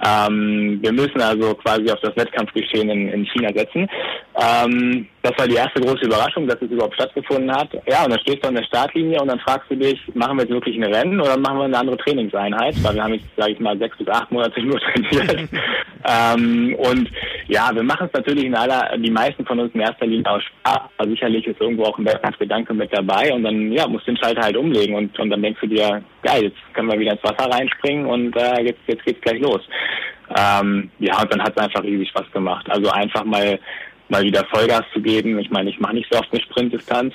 Ähm, wir müssen also quasi auf das Wettkampfgeschehen in, in China setzen. Ähm, das war die erste große Überraschung, dass es überhaupt stattgefunden hat. Ja, und dann stehst du an der Startlinie und dann fragst du dich, machen wir jetzt wirklich ein Rennen oder machen wir eine andere Trainingseinheit? Weil wir haben jetzt, sage ich mal, sechs bis acht Monate nur trainiert. ähm, und ja, wir machen es natürlich in aller, die meisten von uns in erster Linie aus Spaß. Aber sicherlich ist irgendwo auch ein Wettkampfgedanke mit dabei und dann, ja, musst du den Schalter halt umlegen und, und dann denkst du dir, geil, jetzt können wir wieder ins Wasser reinspringen und äh, jetzt, jetzt geht's gleich los. Ähm, ja, und dann hat es einfach riesig Spaß gemacht. Also einfach mal mal wieder Vollgas zu geben. Ich meine, ich mache nicht so oft eine Sprintdistanz,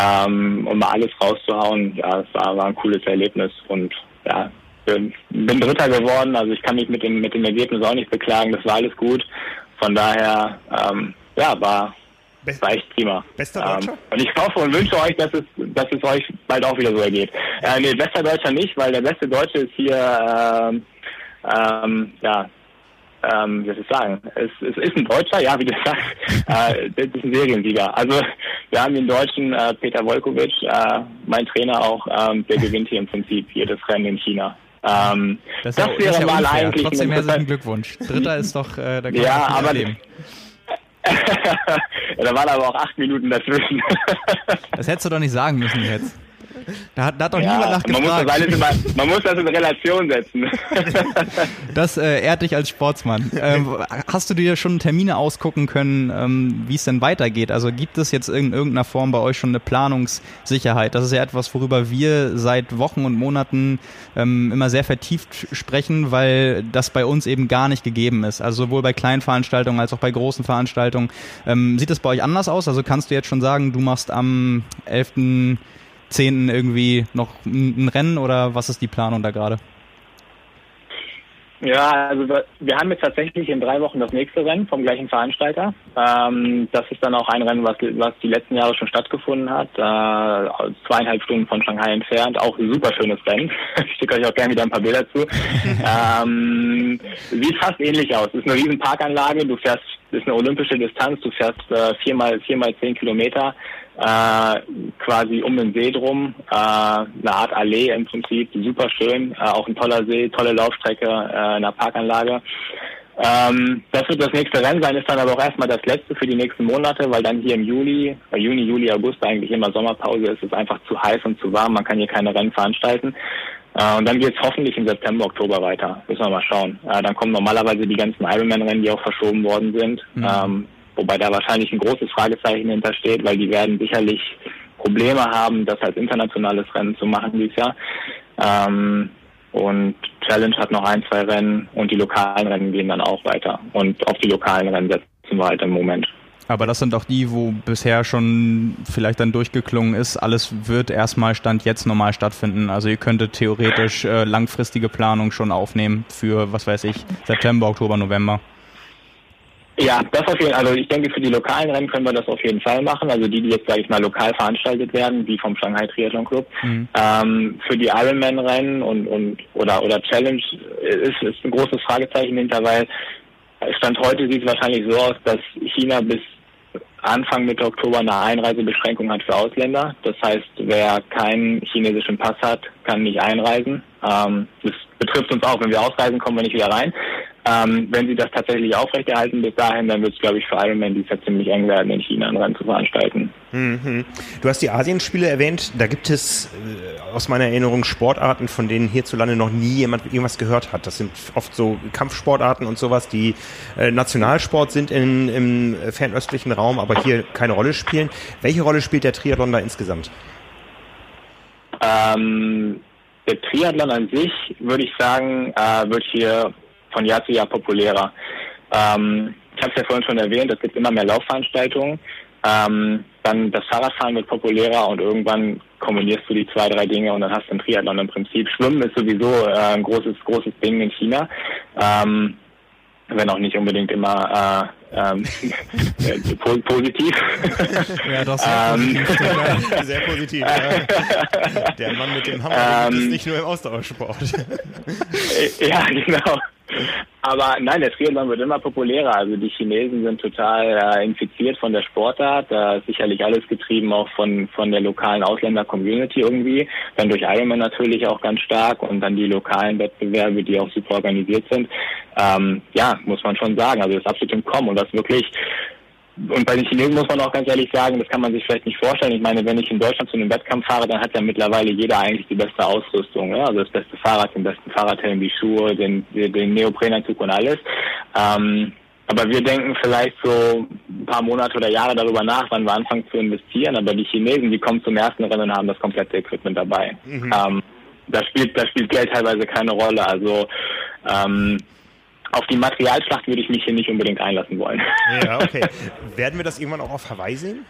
ähm, um mal alles rauszuhauen. Ja, es war, war ein cooles Erlebnis und ja, bin, bin Dritter geworden. Also ich kann mich mit dem mit dem Ergebnis auch nicht beklagen. Das war alles gut. Von daher, ähm, ja, war Best, war echt prima. Bester Deutscher? Ähm, und ich hoffe und wünsche euch, dass es, dass es euch bald auch wieder so ergeht. Äh, nee, bester Deutscher nicht, weil der beste Deutsche ist hier, ähm, ähm, ja, ähm, wie soll ich sagen, es, es ist ein Deutscher, ja, wie du sagst, äh, das ist ein Seriensieger. Also wir haben den Deutschen äh, Peter Wolkovic, äh, mein Trainer auch, ähm, der gewinnt hier im Prinzip jedes Rennen in China. Ähm, das, das wäre das mal unfair. eigentlich Trotzdem herzlichen Glückwunsch. Dritter ist doch, äh, da kann ja, aber leben. ja, da waren aber auch acht Minuten dazwischen. das hättest du doch nicht sagen müssen jetzt. Da hat, da hat doch ja, niemand nachgefragt. Man muss, das immer, man muss das in Relation setzen. das äh, ehrt dich als Sportsmann. Ähm, hast du dir schon Termine ausgucken können, ähm, wie es denn weitergeht? Also gibt es jetzt in irgendeiner Form bei euch schon eine Planungssicherheit? Das ist ja etwas, worüber wir seit Wochen und Monaten ähm, immer sehr vertieft sprechen, weil das bei uns eben gar nicht gegeben ist. Also sowohl bei kleinen Veranstaltungen als auch bei großen Veranstaltungen. Ähm, sieht das bei euch anders aus? Also kannst du jetzt schon sagen, du machst am 11. 10. irgendwie noch ein Rennen oder was ist die Planung da gerade? Ja, also wir haben jetzt tatsächlich in drei Wochen das nächste Rennen vom gleichen Veranstalter. Ähm, das ist dann auch ein Rennen, was, was die letzten Jahre schon stattgefunden hat. Äh, zweieinhalb Stunden von Shanghai entfernt. Auch ein super schönes Rennen. Ich schicke euch auch gerne wieder ein paar Bilder zu. ähm, sieht fast ähnlich aus. Es ist eine riesen Parkanlage. Du fährst, ist eine olympische Distanz. Du fährst äh, viermal, viermal zehn Kilometer äh, quasi um den See drum, äh, eine Art Allee im Prinzip, super schön, äh, auch ein toller See, tolle Laufstrecke äh, in der Parkanlage. Ähm, das wird das nächste Rennen sein, ist dann aber auch erstmal das letzte für die nächsten Monate, weil dann hier im Juli, äh, Juni, Juli, August eigentlich immer Sommerpause ist, es einfach zu heiß und zu warm, man kann hier keine Rennen veranstalten. Äh, und dann geht es hoffentlich im September, Oktober weiter. Müssen wir mal schauen. Äh, dann kommen normalerweise die ganzen Ironman-Rennen, die auch verschoben worden sind. Mhm. Ähm, wobei da wahrscheinlich ein großes Fragezeichen hintersteht, weil die werden sicherlich Probleme haben, das als internationales Rennen zu machen dieses Jahr. Ähm, und Challenge hat noch ein, zwei Rennen und die lokalen Rennen gehen dann auch weiter. Und auf die lokalen Rennen setzen wir halt im Moment. Aber das sind auch die, wo bisher schon vielleicht dann durchgeklungen ist, alles wird erstmal Stand jetzt normal stattfinden. Also ihr könntet theoretisch äh, langfristige Planung schon aufnehmen für, was weiß ich, September, Oktober, November. Ja, das auf jeden Fall. Also ich denke, für die lokalen Rennen können wir das auf jeden Fall machen. Also die, die jetzt, sage ich mal, lokal veranstaltet werden, wie vom Shanghai Triathlon Club. Mhm. Ähm, für die Ironman-Rennen und, und oder oder Challenge ist, ist ein großes Fragezeichen hinter, weil Stand heute sieht es wahrscheinlich so aus, dass China bis Anfang Mitte Oktober eine Einreisebeschränkung hat für Ausländer. Das heißt, wer keinen chinesischen Pass hat, kann nicht einreisen. Ähm, das betrifft uns auch. Wenn wir ausreisen, kommen wir nicht wieder rein. Ähm, wenn sie das tatsächlich aufrechterhalten bis dahin, dann wird es, glaube ich, für Ironman dies Jahr ziemlich eng werden, in China ein Rennen zu veranstalten. Mhm. Du hast die Asienspiele erwähnt. Da gibt es äh, aus meiner Erinnerung Sportarten, von denen hierzulande noch nie jemand irgendwas gehört hat. Das sind oft so Kampfsportarten und sowas, die äh, Nationalsport sind in, im fernöstlichen Raum, aber hier keine Rolle spielen. Welche Rolle spielt der Triathlon da insgesamt? Ähm, der Triathlon an sich, würde ich sagen, äh, wird hier von Jahr zu Jahr populärer. Ähm, ich habe es ja vorhin schon erwähnt, es gibt immer mehr Laufveranstaltungen. Ähm, dann das Fahrradfahren wird populärer und irgendwann kombinierst du die zwei, drei Dinge und dann hast du einen Triathlon im Prinzip. Schwimmen ist sowieso äh, ein großes, großes Ding in China. Ähm, wenn auch nicht unbedingt immer äh, ähm, äh, positiv. Ja, doch sehr ähm, positiv. sehr positiv. Ja. Der Mann mit dem Hammer ähm, ist nicht nur im Ausdauersport. ja, genau. Aber nein, der Triathlon wird immer populärer. Also die Chinesen sind total äh, infiziert von der Sportart. Äh, sicherlich alles getrieben auch von, von der lokalen Ausländer-Community irgendwie. Dann durch Ironman natürlich auch ganz stark und dann die lokalen Wettbewerbe, die auch super organisiert sind. Ähm, ja, muss man schon sagen. Also das ist absolut im Kommen und das wirklich und bei den Chinesen muss man auch ganz ehrlich sagen, das kann man sich vielleicht nicht vorstellen. Ich meine, wenn ich in Deutschland zu einem Wettkampf fahre, dann hat ja mittlerweile jeder eigentlich die beste Ausrüstung. Ja? Also das beste Fahrrad, den besten Fahrradhelm, die Schuhe, den, den Neoprenanzug und alles. Ähm, aber wir denken vielleicht so ein paar Monate oder Jahre darüber nach, wann wir anfangen zu investieren. Aber die Chinesen, die kommen zum ersten Rennen und haben das komplette Equipment dabei. Mhm. Ähm, da spielt, da spielt Geld teilweise keine Rolle. Also ähm, auf die Materialschlacht würde ich mich hier nicht unbedingt einlassen wollen. Ja, okay. Werden wir das irgendwann auch auf Hawaii sehen?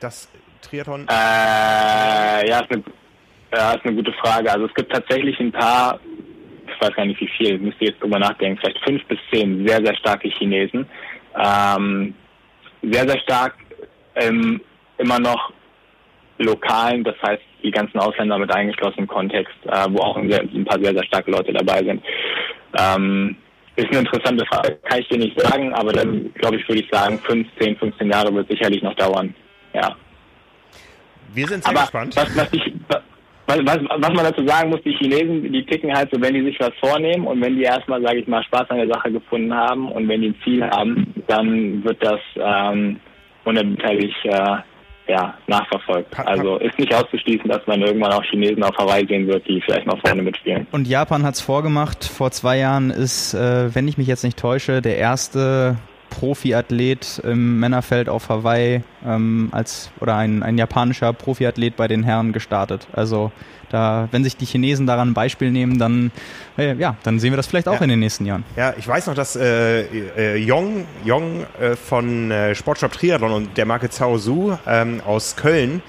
Das Triathlon? Äh, ja, ist eine, ja, ist eine gute Frage. Also es gibt tatsächlich ein paar, ich weiß gar nicht wie viel, müsste jetzt drüber nachdenken, vielleicht fünf bis zehn sehr, sehr starke Chinesen. Ähm, sehr, sehr stark ähm, immer noch lokalen, das heißt die ganzen Ausländer mit eingeschlossenem Kontext, äh, wo auch ein, ein, paar sehr, sehr starke Leute dabei sind. Ähm, ist eine interessante Frage, kann ich dir nicht sagen, aber dann, glaube ich, würde ich sagen, 15, 15 Jahre wird sicherlich noch dauern. Ja. Wir sind sehr aber gespannt. Was, was, ich, was, was, was man dazu sagen muss, die Chinesen, die ticken halt so, wenn die sich was vornehmen und wenn die erstmal, sage ich mal, Spaß an der Sache gefunden haben und wenn die ein Ziel haben, dann wird das ähm, unerbittlich äh, ja, nachverfolgt. Also ist nicht auszuschließen, dass man irgendwann auch Chinesen auf Hawaii sehen wird, die vielleicht noch vorne mitspielen. Und Japan hat es vorgemacht. Vor zwei Jahren ist, äh, wenn ich mich jetzt nicht täusche, der erste Profiathlet im Männerfeld auf Hawaii ähm, als oder ein, ein japanischer Profiathlet bei den Herren gestartet. Also da, wenn sich die Chinesen daran ein Beispiel nehmen, dann äh, ja, dann sehen wir das vielleicht auch ja. in den nächsten Jahren. Ja, ich weiß noch, dass äh, äh, Yong, Yong äh, von äh, Sportshop Triathlon und der Marke Cao Su ähm, aus Köln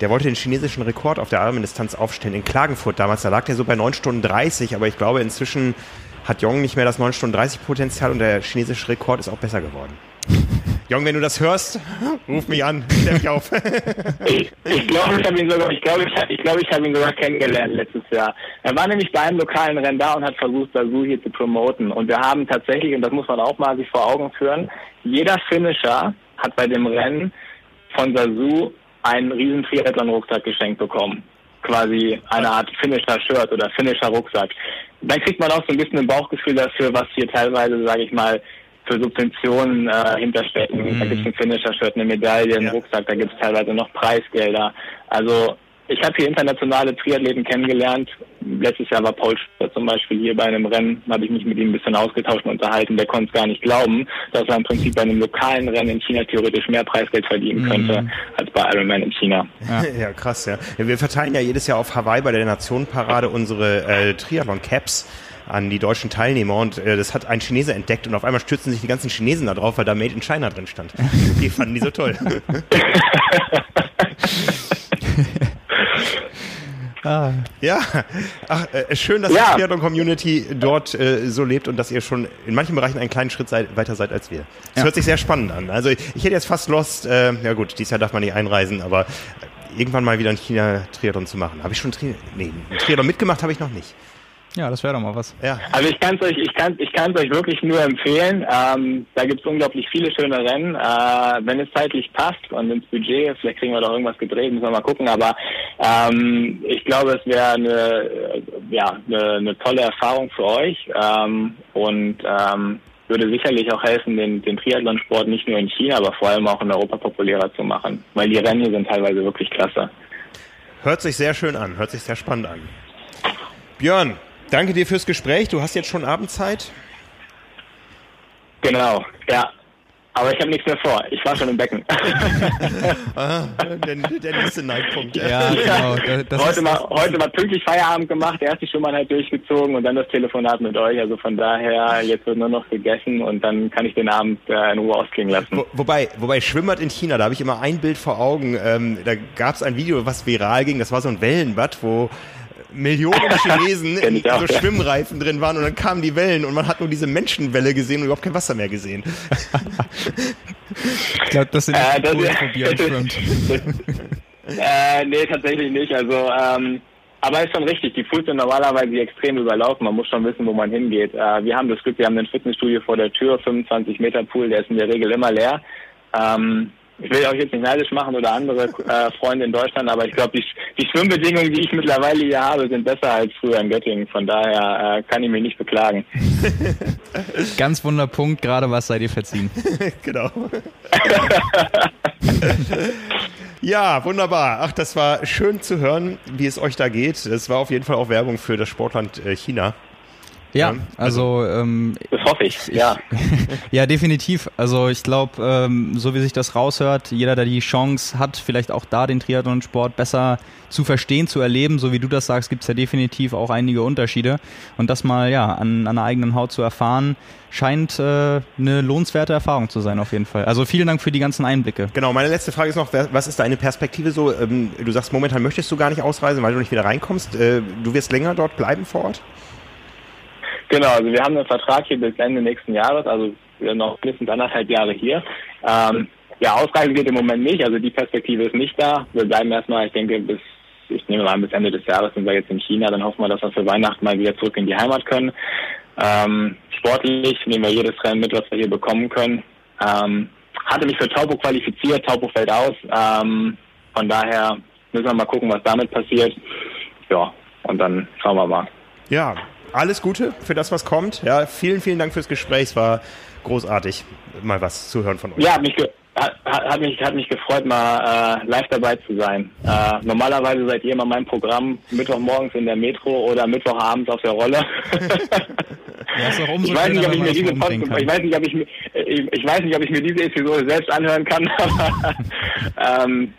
der wollte den chinesischen Rekord auf der Armendistanz aufstellen in Klagenfurt damals. Da lag der so bei 9 Stunden 30, aber ich glaube inzwischen hat Jong nicht mehr das 9 Stunden 30 Potenzial und der chinesische Rekord ist auch besser geworden. Jong, wenn du das hörst, ruf mich an, stell mich auf. ich, glaube, ich habe ihn sogar, ich glaube, ich, ich, glaube, ich habe ihn sogar kennengelernt letztes Jahr. Er war nämlich bei einem lokalen Rennen da und hat versucht, Sasu hier zu promoten. Und wir haben tatsächlich, und das muss man auch mal sich vor Augen führen, jeder Finisher hat bei dem Rennen von Sasu einen riesen Triathlon-Rucksack geschenkt bekommen quasi eine Art Finisher-Shirt oder Finisher-Rucksack. Dann kriegt man auch so ein bisschen ein Bauchgefühl dafür, was hier teilweise, sage ich mal, für Subventionen äh, hinterstecken. Mhm. Da gibt es ein Finisher-Shirt, eine Medaille, einen ja. Rucksack, da gibt es teilweise noch Preisgelder. Also ich habe hier internationale Triathleten kennengelernt. Letztes Jahr war Paul Schützer zum Beispiel hier bei einem Rennen, da habe ich mich mit ihm ein bisschen ausgetauscht und unterhalten. Der konnte es gar nicht glauben, dass er im Prinzip bei einem lokalen Rennen in China theoretisch mehr Preisgeld verdienen mhm. könnte mhm. als bei Ironman in China. Ja. ja, krass, ja. Wir verteilen ja jedes Jahr auf Hawaii bei der Nationenparade unsere äh, Triathlon-Caps an die deutschen Teilnehmer und äh, das hat ein Chinese entdeckt und auf einmal stürzten sich die ganzen Chinesen da drauf, weil da Made in China drin stand. Die fanden die so toll. Ah. Ja, Ach, äh, schön, dass ja. die Triathlon-Community dort äh, so lebt und dass ihr schon in manchen Bereichen einen kleinen Schritt seid, weiter seid als wir. Das ja. hört sich sehr spannend an. Also ich, ich hätte jetzt fast Lust, äh, ja gut, dieses Jahr darf man nicht einreisen, aber irgendwann mal wieder in China Triathlon zu machen. Habe ich schon Tri nee, Triathlon mitgemacht, habe ich noch nicht. Ja, das wäre doch mal was. Ja. Also ich kann es euch, ich kann, ich kann es euch wirklich nur empfehlen. Ähm, da gibt es unglaublich viele schöne Rennen. Äh, wenn es zeitlich passt und ins Budget, vielleicht kriegen wir doch irgendwas gedreht, müssen wir mal gucken. Aber ähm, ich glaube, es wäre eine, ja, eine, eine tolle Erfahrung für euch ähm, und ähm, würde sicherlich auch helfen, den, den Triathlonsport nicht nur in China, aber vor allem auch in Europa populärer zu machen, weil die Rennen hier sind teilweise wirklich klasse. Hört sich sehr schön an, hört sich sehr spannend an. Björn, Danke dir fürs Gespräch. Du hast jetzt schon Abendzeit. Genau, ja. Aber ich habe nichts mehr vor. Ich war schon im Becken. ah, der, der nächste Neidpunkt. Ja, genau. Das heute, mal, heute mal pünktlich Feierabend gemacht, erst die Schumann durchgezogen und dann das Telefonat mit euch. Also von daher, jetzt wird nur noch gegessen und dann kann ich den Abend äh, in Ruhe ausklingen lassen. Wo, wobei, wobei Schwimmbad in China, da habe ich immer ein Bild vor Augen. Ähm, da gab es ein Video, was viral ging. Das war so ein Wellenbad, wo Millionen Chinesen in so Schwimmreifen drin waren und dann kamen die Wellen und man hat nur diese Menschenwelle gesehen und überhaupt kein Wasser mehr gesehen. ich glaube, das sind äh, das, Björn schwimmt. äh, nee, tatsächlich nicht. Also, ähm, aber ist schon richtig, die Pools sind normalerweise extrem überlaufen. Man muss schon wissen, wo man hingeht. Äh, wir haben das Glück, wir haben ein Fitnessstudio vor der Tür, 25 Meter Pool, der ist in der Regel immer leer. Ähm, ich will euch jetzt nicht neidisch machen oder andere äh, Freunde in Deutschland, aber ich glaube, die, die Schwimmbedingungen, die ich mittlerweile hier habe, sind besser als früher in Göttingen. Von daher äh, kann ich mich nicht beklagen. Ganz wunder Punkt, gerade was seid ihr verziehen. genau. Ja, wunderbar. Ach, das war schön zu hören, wie es euch da geht. Das war auf jeden Fall auch Werbung für das Sportland äh, China. Ja, also, also ähm, das hoffe ich, ja. ja, definitiv. Also ich glaube, ähm, so wie sich das raushört, jeder, der die Chance hat, vielleicht auch da den Triathlon-Sport besser zu verstehen, zu erleben, so wie du das sagst, gibt's ja definitiv auch einige Unterschiede. Und das mal ja an, an der eigenen Haut zu erfahren, scheint äh, eine lohnenswerte Erfahrung zu sein, auf jeden Fall. Also vielen Dank für die ganzen Einblicke. Genau, meine letzte Frage ist noch, was ist deine Perspektive so? Ähm, du sagst, momentan möchtest du gar nicht ausreisen, weil du nicht wieder reinkommst. Äh, du wirst länger dort bleiben vor Ort? Genau, also wir haben einen Vertrag hier bis Ende nächsten Jahres, also noch mindestens anderthalb Jahre hier. Ähm, ja, ausreisen geht im Moment nicht, also die Perspektive ist nicht da. Wir bleiben erstmal, ich denke, bis, ich nehme mal an, bis Ende des Jahres sind wir jetzt in China, dann hoffen wir, dass wir für Weihnachten mal wieder zurück in die Heimat können. Ähm, sportlich nehmen wir jedes Rennen mit, was wir hier bekommen können. Ähm, hatte mich für Taupo qualifiziert, Taupo fällt aus. Ähm, von daher müssen wir mal gucken, was damit passiert. Ja, und dann schauen wir mal. Ja, alles Gute für das, was kommt. Ja, vielen, vielen Dank fürs Gespräch. Es war großartig, mal was zu hören von euch. Ja, hat mich, hat, hat mich, hat mich gefreut, mal äh, live dabei zu sein. Äh, normalerweise seid ihr immer mein Programm Mittwochmorgens in der Metro oder Mittwochabends auf der Rolle. Ja, ich weiß nicht, ob ich mir diese Post, ich weiß nicht, ob ich, ich, ich weiß nicht, ob ich mir diese Episode selbst anhören kann, aber ähm,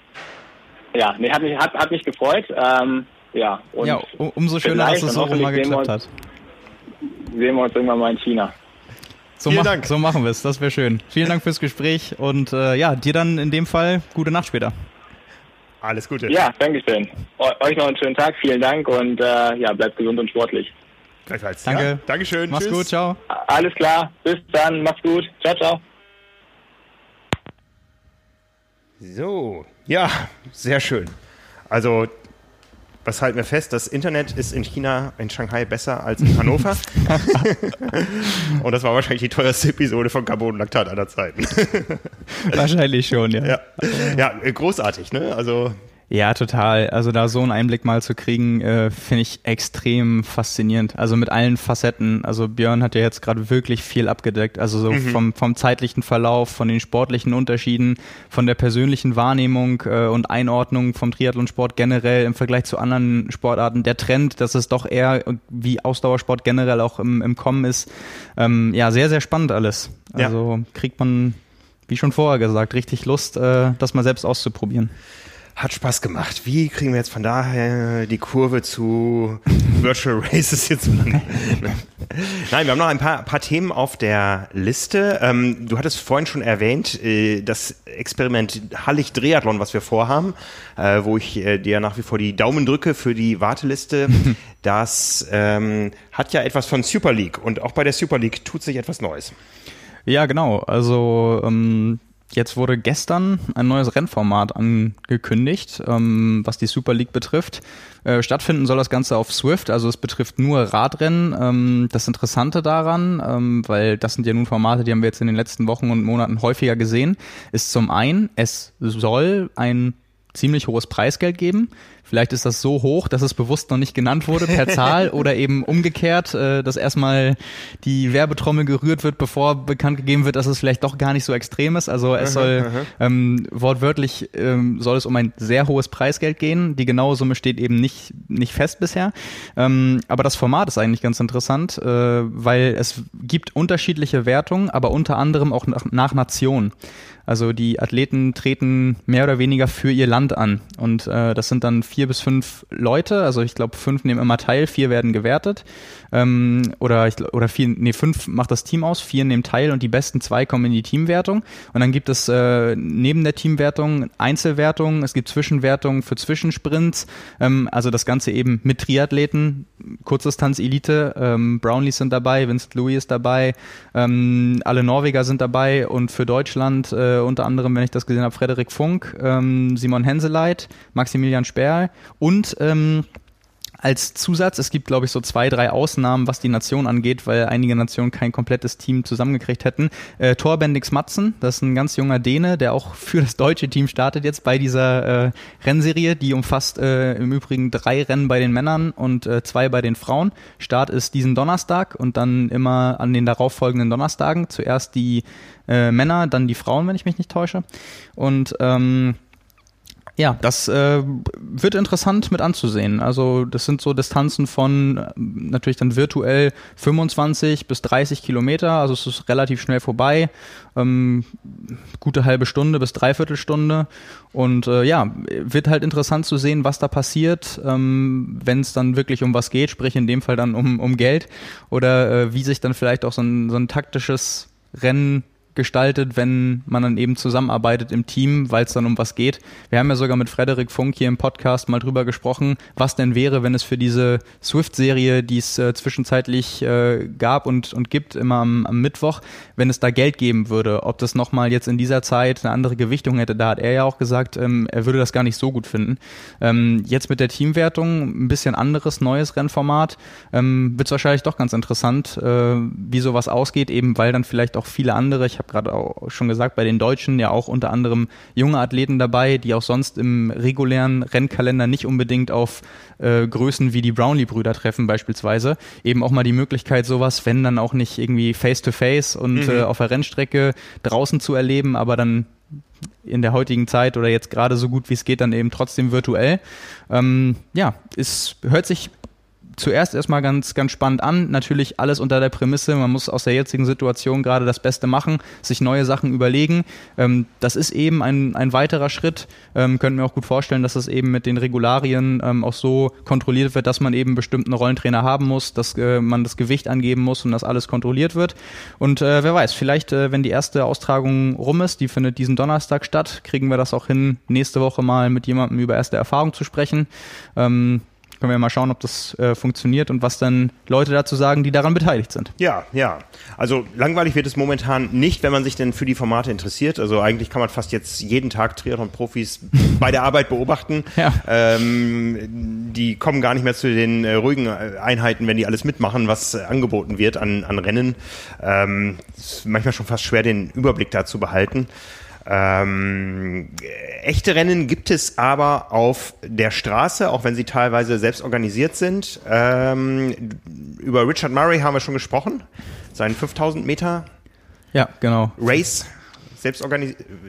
ja, nee, hat mich, hat, hat mich gefreut. Ähm, ja, und ja, umso schöner, dass es so rum mal geklappt hat. Sehen wir uns irgendwann mal in China. So, Vielen mach, Dank. so machen wir es, das wäre schön. Vielen Dank fürs Gespräch und äh, ja, dir dann in dem Fall gute Nacht später. Alles Gute. Ja, danke schön. Euch noch einen schönen Tag, vielen Dank und äh, ja, bleibt gesund und sportlich. Gleichfalls. Danke. Ja, Dankeschön. Mach's Tschüss. gut, ciao. Alles klar, bis dann, mach's gut. Ciao, ciao. So, ja, sehr schön. Also was halten wir fest? Das Internet ist in China, in Shanghai besser als in Hannover. und das war wahrscheinlich die teuerste Episode von Carbon Laktat aller Zeiten. wahrscheinlich schon, ja. Ja, ja großartig, ne? Also ja, total. Also da so einen Einblick mal zu kriegen, äh, finde ich extrem faszinierend. Also mit allen Facetten. Also Björn hat ja jetzt gerade wirklich viel abgedeckt. Also so mhm. vom, vom zeitlichen Verlauf, von den sportlichen Unterschieden, von der persönlichen Wahrnehmung äh, und Einordnung vom Triathlonsport generell im Vergleich zu anderen Sportarten. Der Trend, dass es doch eher wie Ausdauersport generell auch im, im Kommen ist. Ähm, ja, sehr, sehr spannend alles. Also ja. kriegt man, wie schon vorher gesagt, richtig Lust, äh, das mal selbst auszuprobieren. Hat Spaß gemacht. Wie kriegen wir jetzt von daher die Kurve zu Virtual Races jetzt? Nein, wir haben noch ein paar, paar Themen auf der Liste. Ähm, du hattest vorhin schon erwähnt, äh, das Experiment Hallig Triathlon, was wir vorhaben, äh, wo ich äh, dir nach wie vor die Daumen drücke für die Warteliste. das ähm, hat ja etwas von Super League und auch bei der Super League tut sich etwas Neues. Ja, genau. Also ähm, Jetzt wurde gestern ein neues Rennformat angekündigt, ähm, was die Super League betrifft. Äh, stattfinden soll das Ganze auf Swift, also es betrifft nur Radrennen. Ähm, das Interessante daran, ähm, weil das sind ja nun Formate, die haben wir jetzt in den letzten Wochen und Monaten häufiger gesehen, ist zum einen, es soll ein ziemlich hohes Preisgeld geben. Vielleicht ist das so hoch, dass es bewusst noch nicht genannt wurde per Zahl oder eben umgekehrt, äh, dass erstmal die Werbetrommel gerührt wird, bevor bekannt gegeben wird, dass es vielleicht doch gar nicht so extrem ist. Also es soll ähm, wortwörtlich ähm, soll es um ein sehr hohes Preisgeld gehen. Die genaue Summe steht eben nicht nicht fest bisher. Ähm, aber das Format ist eigentlich ganz interessant, äh, weil es gibt unterschiedliche Wertungen, aber unter anderem auch nach, nach Nation. Also die Athleten treten mehr oder weniger für ihr Land an. Und äh, das sind dann vier bis fünf Leute. Also ich glaube, fünf nehmen immer teil, vier werden gewertet. Ähm, oder, ich, oder vier, nee, fünf macht das Team aus, vier nehmen teil und die besten zwei kommen in die Teamwertung. Und dann gibt es äh, neben der Teamwertung Einzelwertungen, es gibt Zwischenwertungen für Zwischensprints. Ähm, also das Ganze eben mit Triathleten, Kurzdistanz-Elite. Ähm, Brownlees sind dabei, Vincent Louis ist dabei, ähm, alle Norweger sind dabei und für Deutschland äh, unter anderem, wenn ich das gesehen habe, Frederik Funk, ähm, Simon Henseleit, Maximilian Sperl und ähm, als Zusatz, es gibt, glaube ich, so zwei, drei Ausnahmen, was die Nation angeht, weil einige Nationen kein komplettes Team zusammengekriegt hätten. Äh, Thor Bendix Matzen, das ist ein ganz junger Däne, der auch für das deutsche Team startet jetzt bei dieser äh, Rennserie, die umfasst äh, im Übrigen drei Rennen bei den Männern und äh, zwei bei den Frauen. Start ist diesen Donnerstag und dann immer an den darauffolgenden Donnerstagen. Zuerst die äh, Männer, dann die Frauen, wenn ich mich nicht täusche. Und ähm, ja, das äh, wird interessant mit anzusehen. Also das sind so Distanzen von äh, natürlich dann virtuell 25 bis 30 Kilometer. Also es ist relativ schnell vorbei. Ähm, gute halbe Stunde bis dreiviertel Stunde. Und äh, ja, wird halt interessant zu sehen, was da passiert, ähm, wenn es dann wirklich um was geht, sprich in dem Fall dann um, um Geld oder äh, wie sich dann vielleicht auch so ein, so ein taktisches Rennen gestaltet, wenn man dann eben zusammenarbeitet im Team, weil es dann um was geht. Wir haben ja sogar mit Frederik Funk hier im Podcast mal drüber gesprochen, was denn wäre, wenn es für diese Swift-Serie, die es äh, zwischenzeitlich äh, gab und, und gibt, immer am, am, Mittwoch, wenn es da Geld geben würde, ob das nochmal jetzt in dieser Zeit eine andere Gewichtung hätte. Da hat er ja auch gesagt, ähm, er würde das gar nicht so gut finden. Ähm, jetzt mit der Teamwertung, ein bisschen anderes, neues Rennformat, ähm, wird es wahrscheinlich doch ganz interessant, äh, wie sowas ausgeht, eben weil dann vielleicht auch viele andere, ich habe habe gerade auch schon gesagt, bei den Deutschen ja auch unter anderem junge Athleten dabei, die auch sonst im regulären Rennkalender nicht unbedingt auf äh, Größen wie die Brownlee-Brüder treffen beispielsweise. Eben auch mal die Möglichkeit, sowas, wenn dann auch nicht irgendwie face-to-face -face und mhm. äh, auf der Rennstrecke draußen zu erleben, aber dann in der heutigen Zeit oder jetzt gerade so gut wie es geht, dann eben trotzdem virtuell. Ähm, ja, es hört sich zuerst erstmal ganz, ganz spannend an. Natürlich alles unter der Prämisse, man muss aus der jetzigen Situation gerade das Beste machen, sich neue Sachen überlegen. Ähm, das ist eben ein, ein weiterer Schritt. Ähm, könnten wir auch gut vorstellen, dass das eben mit den Regularien ähm, auch so kontrolliert wird, dass man eben bestimmten Rollentrainer haben muss, dass äh, man das Gewicht angeben muss und das alles kontrolliert wird. Und äh, wer weiß, vielleicht, äh, wenn die erste Austragung rum ist, die findet diesen Donnerstag statt, kriegen wir das auch hin, nächste Woche mal mit jemandem über erste Erfahrung zu sprechen. Ähm, können wir mal schauen, ob das äh, funktioniert und was dann Leute dazu sagen, die daran beteiligt sind. Ja, ja. Also langweilig wird es momentan nicht, wenn man sich denn für die Formate interessiert. Also eigentlich kann man fast jetzt jeden Tag Triathlon-Profis bei der Arbeit beobachten. Ja. Ähm, die kommen gar nicht mehr zu den äh, ruhigen äh, Einheiten, wenn die alles mitmachen, was äh, angeboten wird an, an Rennen. Ähm, ist manchmal schon fast schwer, den Überblick da zu behalten. Ähm, echte Rennen gibt es aber auf der Straße, auch wenn sie teilweise selbst organisiert sind. Ähm, über Richard Murray haben wir schon gesprochen, seinen 5000 Meter ja, genau. Race selbst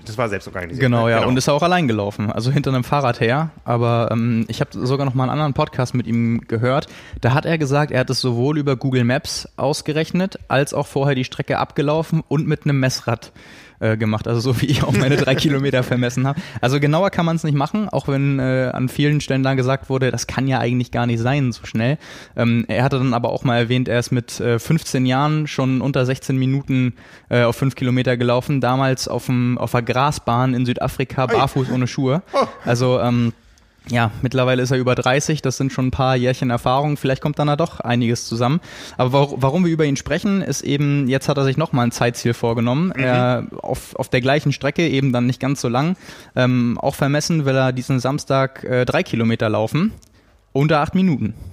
das war selbst organisiert. Genau, ja, genau. und ist auch allein gelaufen, also hinter einem Fahrrad her. Aber ähm, ich habe sogar noch mal einen anderen Podcast mit ihm gehört. Da hat er gesagt, er hat es sowohl über Google Maps ausgerechnet, als auch vorher die Strecke abgelaufen und mit einem Messrad äh, gemacht, also so wie ich auch meine drei Kilometer vermessen habe. Also genauer kann man es nicht machen, auch wenn äh, an vielen Stellen dann gesagt wurde, das kann ja eigentlich gar nicht sein so schnell. Ähm, er hatte dann aber auch mal erwähnt, er ist mit äh, 15 Jahren schon unter 16 Minuten äh, auf fünf Kilometer gelaufen, damals auf, dem, auf der Grasbahn in Südafrika, barfuß ohne Schuhe. Oh. Also ähm, ja, mittlerweile ist er über 30, das sind schon ein paar Jährchen Erfahrung, vielleicht kommt dann da doch einiges zusammen. Aber warum wir über ihn sprechen, ist eben, jetzt hat er sich nochmal ein Zeitziel vorgenommen, mhm. er, auf, auf der gleichen Strecke, eben dann nicht ganz so lang, ähm, auch vermessen will er diesen Samstag äh, drei Kilometer laufen, unter acht Minuten.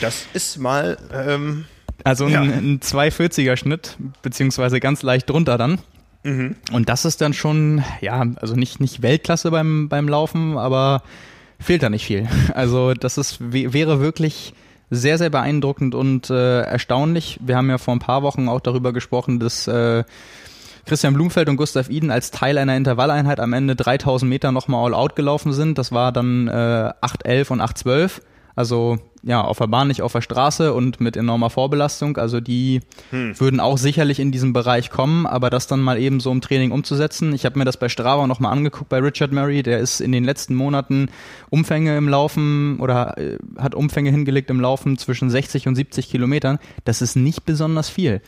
Das ist mal... Ähm also ein, ja. ein 240er Schnitt, beziehungsweise ganz leicht drunter dann. Mhm. Und das ist dann schon, ja, also nicht, nicht Weltklasse beim, beim Laufen, aber fehlt da nicht viel. Also das ist, wäre wirklich sehr, sehr beeindruckend und äh, erstaunlich. Wir haben ja vor ein paar Wochen auch darüber gesprochen, dass äh, Christian Blumfeld und Gustav Iden als Teil einer Intervalleinheit am Ende 3000 Meter nochmal all out gelaufen sind. Das war dann äh, 8,11 und 8,12. Also ja, auf der Bahn, nicht auf der Straße und mit enormer Vorbelastung. Also die hm. würden auch sicherlich in diesem Bereich kommen, aber das dann mal eben so im Training umzusetzen. Ich habe mir das bei Strava nochmal angeguckt bei Richard Murray, der ist in den letzten Monaten Umfänge im Laufen oder äh, hat Umfänge hingelegt im Laufen zwischen 60 und 70 Kilometern. Das ist nicht besonders viel.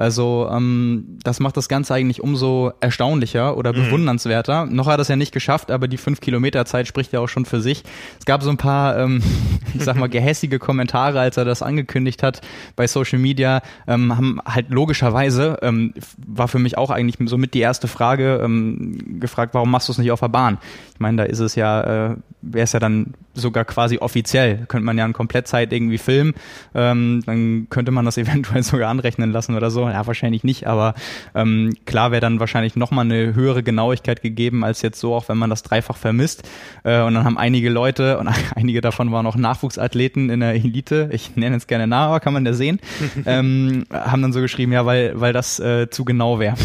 Also ähm, das macht das Ganze eigentlich umso erstaunlicher oder mhm. bewundernswerter. Noch hat er es ja nicht geschafft, aber die fünf Kilometer Zeit spricht ja auch schon für sich. Es gab so ein paar, ähm, ich sag mal, gehässige Kommentare, als er das angekündigt hat bei Social Media. Ähm, haben halt logischerweise, ähm, war für mich auch eigentlich so mit die erste Frage, ähm, gefragt, warum machst du es nicht auf der Bahn? Ich meine, da ist es ja, äh, wäre es ja dann sogar quasi offiziell. Könnte man ja eine Komplettzeit irgendwie filmen, ähm, dann könnte man das eventuell sogar anrechnen lassen oder so ja, wahrscheinlich nicht, aber ähm, klar wäre dann wahrscheinlich nochmal eine höhere Genauigkeit gegeben als jetzt so, auch wenn man das dreifach vermisst. Äh, und dann haben einige Leute, und einige davon waren auch Nachwuchsathleten in der Elite, ich nenne es gerne nach, aber kann man da sehen, ähm, haben dann so geschrieben, ja, weil, weil das äh, zu genau wäre.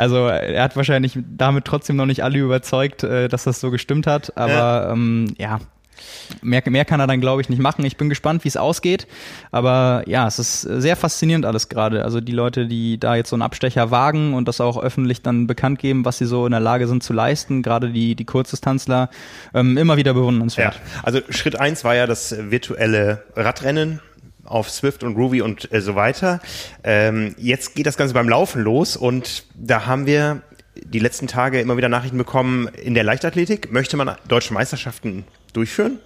Also er hat wahrscheinlich damit trotzdem noch nicht alle überzeugt, äh, dass das so gestimmt hat, aber ja, ähm, ja Mehr, mehr kann er dann, glaube ich, nicht machen. Ich bin gespannt, wie es ausgeht. Aber ja, es ist sehr faszinierend alles gerade. Also die Leute, die da jetzt so einen Abstecher wagen und das auch öffentlich dann bekannt geben, was sie so in der Lage sind zu leisten, gerade die, die Kurzdistanzler, ähm, immer wieder bewundernswert. Ja, also Schritt eins war ja das virtuelle Radrennen auf Swift und Ruby und äh, so weiter. Ähm, jetzt geht das Ganze beim Laufen los und da haben wir die letzten Tage immer wieder Nachrichten bekommen, in der Leichtathletik möchte man deutsche Meisterschaften durchführen.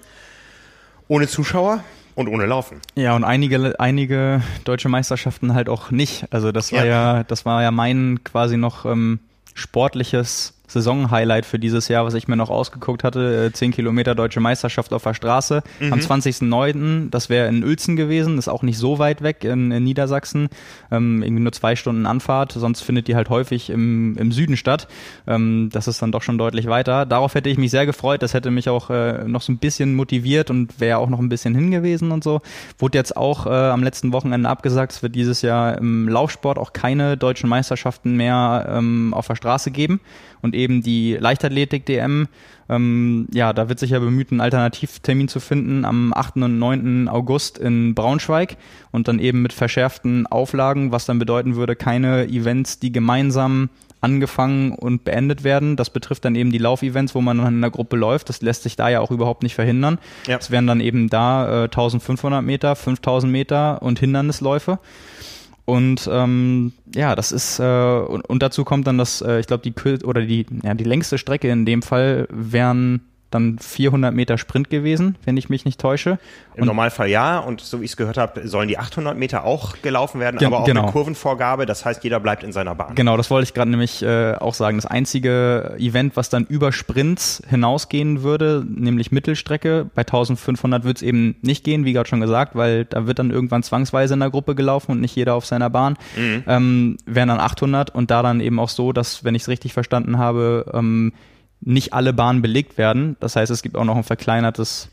Ohne Zuschauer und ohne Laufen. Ja, und einige, einige deutsche Meisterschaften halt auch nicht. Also das war ja, ja das war ja mein quasi noch ähm, sportliches Saisonhighlight für dieses Jahr, was ich mir noch ausgeguckt hatte. 10 äh, Kilometer Deutsche Meisterschaft auf der Straße mhm. am 20.09. Das wäre in Uelzen gewesen, ist auch nicht so weit weg in, in Niedersachsen. Ähm, irgendwie nur zwei Stunden Anfahrt, sonst findet die halt häufig im, im Süden statt. Ähm, das ist dann doch schon deutlich weiter. Darauf hätte ich mich sehr gefreut. Das hätte mich auch äh, noch so ein bisschen motiviert und wäre auch noch ein bisschen hingewiesen und so. Wurde jetzt auch äh, am letzten Wochenende abgesagt. Es wird dieses Jahr im Laufsport auch keine deutschen Meisterschaften mehr ähm, auf der Straße geben und eben die Leichtathletik-DM. Ähm, ja, da wird sich ja bemüht, einen Alternativtermin zu finden am 8. und 9. August in Braunschweig und dann eben mit verschärften Auflagen, was dann bedeuten würde, keine Events, die gemeinsam angefangen und beendet werden. Das betrifft dann eben die Laufevents, wo man in einer Gruppe läuft. Das lässt sich da ja auch überhaupt nicht verhindern. Ja. Es wären dann eben da äh, 1500 Meter, 5000 Meter und Hindernisläufe. Und ähm, ja, das ist äh, und, und dazu kommt dann das, äh, ich glaube die oder die ja die längste Strecke in dem Fall wären dann 400 Meter Sprint gewesen, wenn ich mich nicht täusche. Im und Normalfall ja. Und so wie ich es gehört habe, sollen die 800 Meter auch gelaufen werden, ja, aber auch genau. mit Kurvenvorgabe. Das heißt, jeder bleibt in seiner Bahn. Genau, das wollte ich gerade nämlich äh, auch sagen. Das einzige Event, was dann über Sprints hinausgehen würde, nämlich Mittelstrecke. Bei 1500 wird es eben nicht gehen, wie gerade schon gesagt, weil da wird dann irgendwann zwangsweise in der Gruppe gelaufen und nicht jeder auf seiner Bahn. Mhm. Ähm, wären dann 800 und da dann eben auch so, dass, wenn ich es richtig verstanden habe, ähm, nicht alle Bahnen belegt werden. Das heißt, es gibt auch noch ein verkleinertes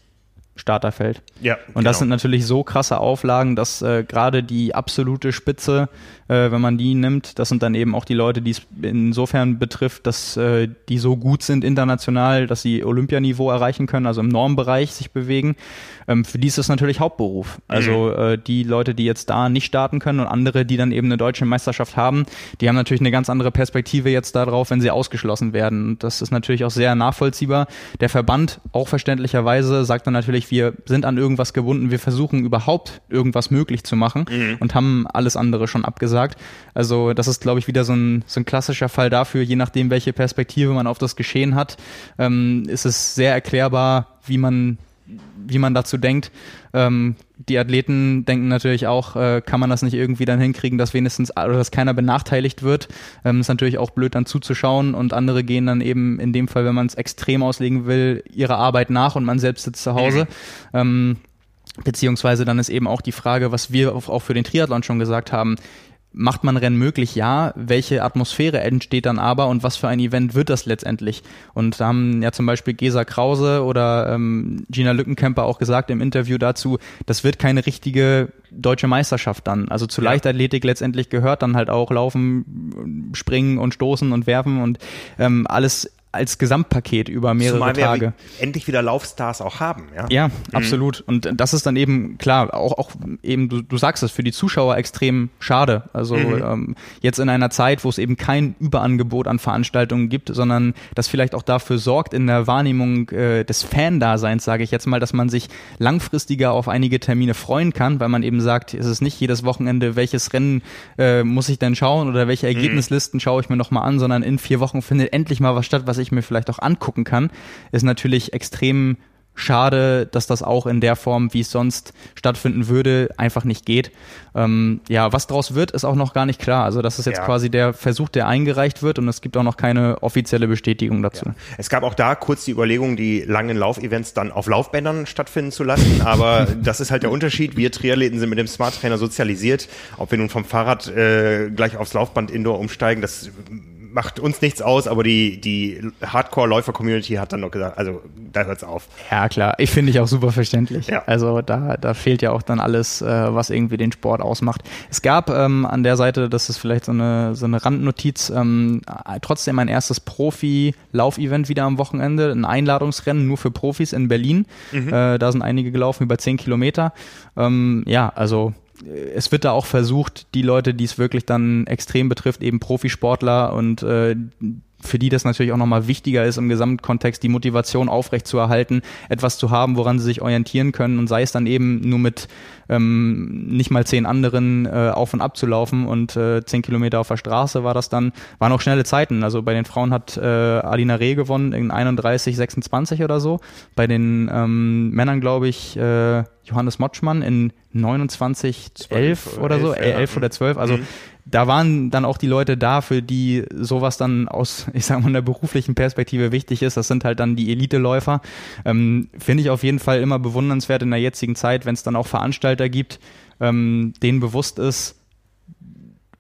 Starterfeld. Ja. Und das genau. sind natürlich so krasse Auflagen, dass äh, gerade die absolute Spitze, äh, wenn man die nimmt, das sind dann eben auch die Leute, die es insofern betrifft, dass äh, die so gut sind international, dass sie Olympianiveau erreichen können, also im Normbereich sich bewegen. Ähm, für die ist das natürlich Hauptberuf. Also mhm. äh, die Leute, die jetzt da nicht starten können und andere, die dann eben eine deutsche Meisterschaft haben, die haben natürlich eine ganz andere Perspektive jetzt darauf, wenn sie ausgeschlossen werden. Und das ist natürlich auch sehr nachvollziehbar. Der Verband, auch verständlicherweise, sagt dann natürlich, wir sind an irgendwas gebunden, wir versuchen überhaupt irgendwas möglich zu machen mhm. und haben alles andere schon abgesagt. Also das ist, glaube ich, wieder so ein, so ein klassischer Fall dafür, je nachdem, welche Perspektive man auf das Geschehen hat, ähm, ist es sehr erklärbar, wie man wie man dazu denkt. Ähm, die Athleten denken natürlich auch, äh, kann man das nicht irgendwie dann hinkriegen, dass wenigstens oder dass keiner benachteiligt wird. Ähm, ist natürlich auch blöd dann zuzuschauen und andere gehen dann eben in dem Fall, wenn man es extrem auslegen will, ihrer Arbeit nach und man selbst sitzt zu Hause. Mhm. Ähm, beziehungsweise dann ist eben auch die Frage, was wir auch für den Triathlon schon gesagt haben, Macht man Rennen möglich? Ja. Welche Atmosphäre entsteht dann aber und was für ein Event wird das letztendlich? Und da haben ja zum Beispiel Gesa Krause oder ähm, Gina Lückenkämper auch gesagt im Interview dazu, das wird keine richtige deutsche Meisterschaft dann. Also zu ja. Leichtathletik letztendlich gehört dann halt auch Laufen, Springen und Stoßen und Werfen und ähm, alles als Gesamtpaket über mehrere Zumal wir Tage. endlich wieder Laufstars auch haben, ja. Ja, mhm. absolut. Und das ist dann eben klar, auch, auch eben, du, du sagst es, für die Zuschauer extrem schade. Also mhm. ähm, jetzt in einer Zeit, wo es eben kein Überangebot an Veranstaltungen gibt, sondern das vielleicht auch dafür sorgt in der Wahrnehmung äh, des Fan-Daseins, sage ich jetzt mal, dass man sich langfristiger auf einige Termine freuen kann, weil man eben sagt, es ist nicht jedes Wochenende, welches Rennen äh, muss ich denn schauen oder welche mhm. Ergebnislisten mhm. schaue ich mir nochmal an, sondern in vier Wochen findet endlich mal was statt, was ich mir vielleicht auch angucken kann, ist natürlich extrem schade, dass das auch in der Form, wie es sonst stattfinden würde, einfach nicht geht. Ähm, ja, was daraus wird, ist auch noch gar nicht klar. Also das ist jetzt ja. quasi der Versuch, der eingereicht wird und es gibt auch noch keine offizielle Bestätigung dazu. Ja. Es gab auch da kurz die Überlegung, die langen Laufevents dann auf Laufbändern stattfinden zu lassen, aber das ist halt der Unterschied. Wir Triathleten sind mit dem Smart Trainer sozialisiert. Ob wir nun vom Fahrrad äh, gleich aufs Laufband Indoor umsteigen, das macht uns nichts aus, aber die, die Hardcore-Läufer-Community hat dann noch gesagt, also da hört's auf. Ja, klar. Ich finde ich auch super verständlich. Ja. Also da, da fehlt ja auch dann alles, äh, was irgendwie den Sport ausmacht. Es gab ähm, an der Seite, das ist vielleicht so eine, so eine Randnotiz, ähm, trotzdem ein erstes Profi-Lauf-Event wieder am Wochenende, ein Einladungsrennen nur für Profis in Berlin. Mhm. Äh, da sind einige gelaufen, über zehn Kilometer. Ähm, ja, also es wird da auch versucht, die Leute, die es wirklich dann extrem betrifft, eben Profisportler und äh, für die das natürlich auch nochmal wichtiger ist im Gesamtkontext, die Motivation aufrechtzuerhalten, etwas zu haben, woran sie sich orientieren können und sei es dann eben nur mit ähm, nicht mal zehn anderen äh, auf und ab zu laufen und äh, zehn Kilometer auf der Straße war das dann, waren auch schnelle Zeiten. Also bei den Frauen hat äh, Alina Reh gewonnen in 31, 26 oder so. Bei den ähm, Männern glaube ich äh, Johannes Motschmann in 29, 11 oder so, 11, 11 oder 12. Also mhm da waren dann auch die Leute da, für die sowas dann aus, ich sag mal, einer beruflichen Perspektive wichtig ist. Das sind halt dann die Elite-Läufer. Ähm, Finde ich auf jeden Fall immer bewundernswert in der jetzigen Zeit, wenn es dann auch Veranstalter gibt, ähm, denen bewusst ist,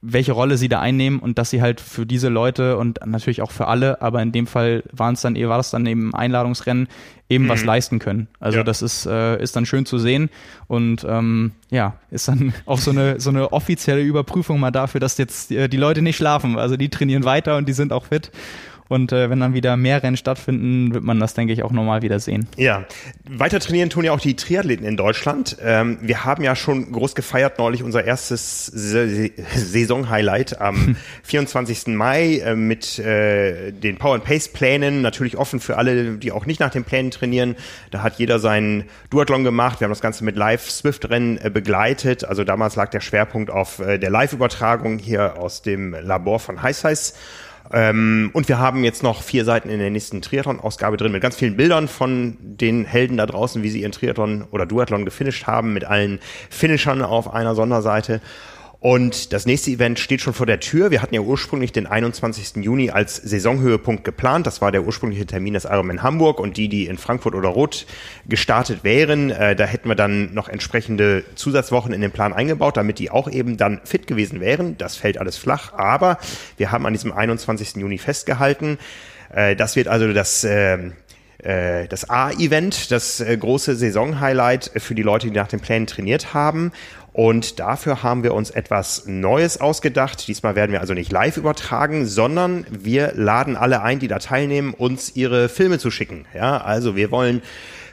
welche Rolle sie da einnehmen und dass sie halt für diese Leute und natürlich auch für alle, aber in dem Fall waren es dann, war das dann eben Einladungsrennen, eben mhm. was leisten können. Also ja. das ist, äh, ist dann schön zu sehen und ähm, ja, ist dann auch so eine, so eine offizielle Überprüfung mal dafür, dass jetzt äh, die Leute nicht schlafen. Also die trainieren weiter und die sind auch fit und äh, wenn dann wieder mehr Rennen stattfinden, wird man das, denke ich, auch normal wieder sehen. Ja, weiter trainieren tun ja auch die Triathleten in Deutschland. Ähm, wir haben ja schon groß gefeiert neulich unser erstes Saison-Highlight am 24. Mai äh, mit äh, den Power and Pace Plänen, natürlich offen für alle, die auch nicht nach den Plänen trainieren. Da hat jeder seinen Duathlon gemacht. Wir haben das Ganze mit Live Swift Rennen äh, begleitet. Also damals lag der Schwerpunkt auf äh, der Live-Übertragung hier aus dem Labor von Heiß Heiß. Ähm, und wir haben jetzt noch vier Seiten in der nächsten Triathlon-Ausgabe drin mit ganz vielen Bildern von den Helden da draußen, wie sie ihren Triathlon oder Duathlon gefinisht haben, mit allen Finishern auf einer Sonderseite. Und das nächste Event steht schon vor der Tür. Wir hatten ja ursprünglich den 21. Juni als Saisonhöhepunkt geplant. Das war der ursprüngliche Termin des Ironman Hamburg und die, die in Frankfurt oder Rot gestartet wären, äh, da hätten wir dann noch entsprechende Zusatzwochen in den Plan eingebaut, damit die auch eben dann fit gewesen wären. Das fällt alles flach. Aber wir haben an diesem 21. Juni festgehalten. Äh, das wird also das äh, äh, das A-Event, das äh, große Saison-Highlight für die Leute, die nach den Plänen trainiert haben. Und dafür haben wir uns etwas Neues ausgedacht. Diesmal werden wir also nicht live übertragen, sondern wir laden alle ein, die da teilnehmen, uns ihre Filme zu schicken. Ja, also wir wollen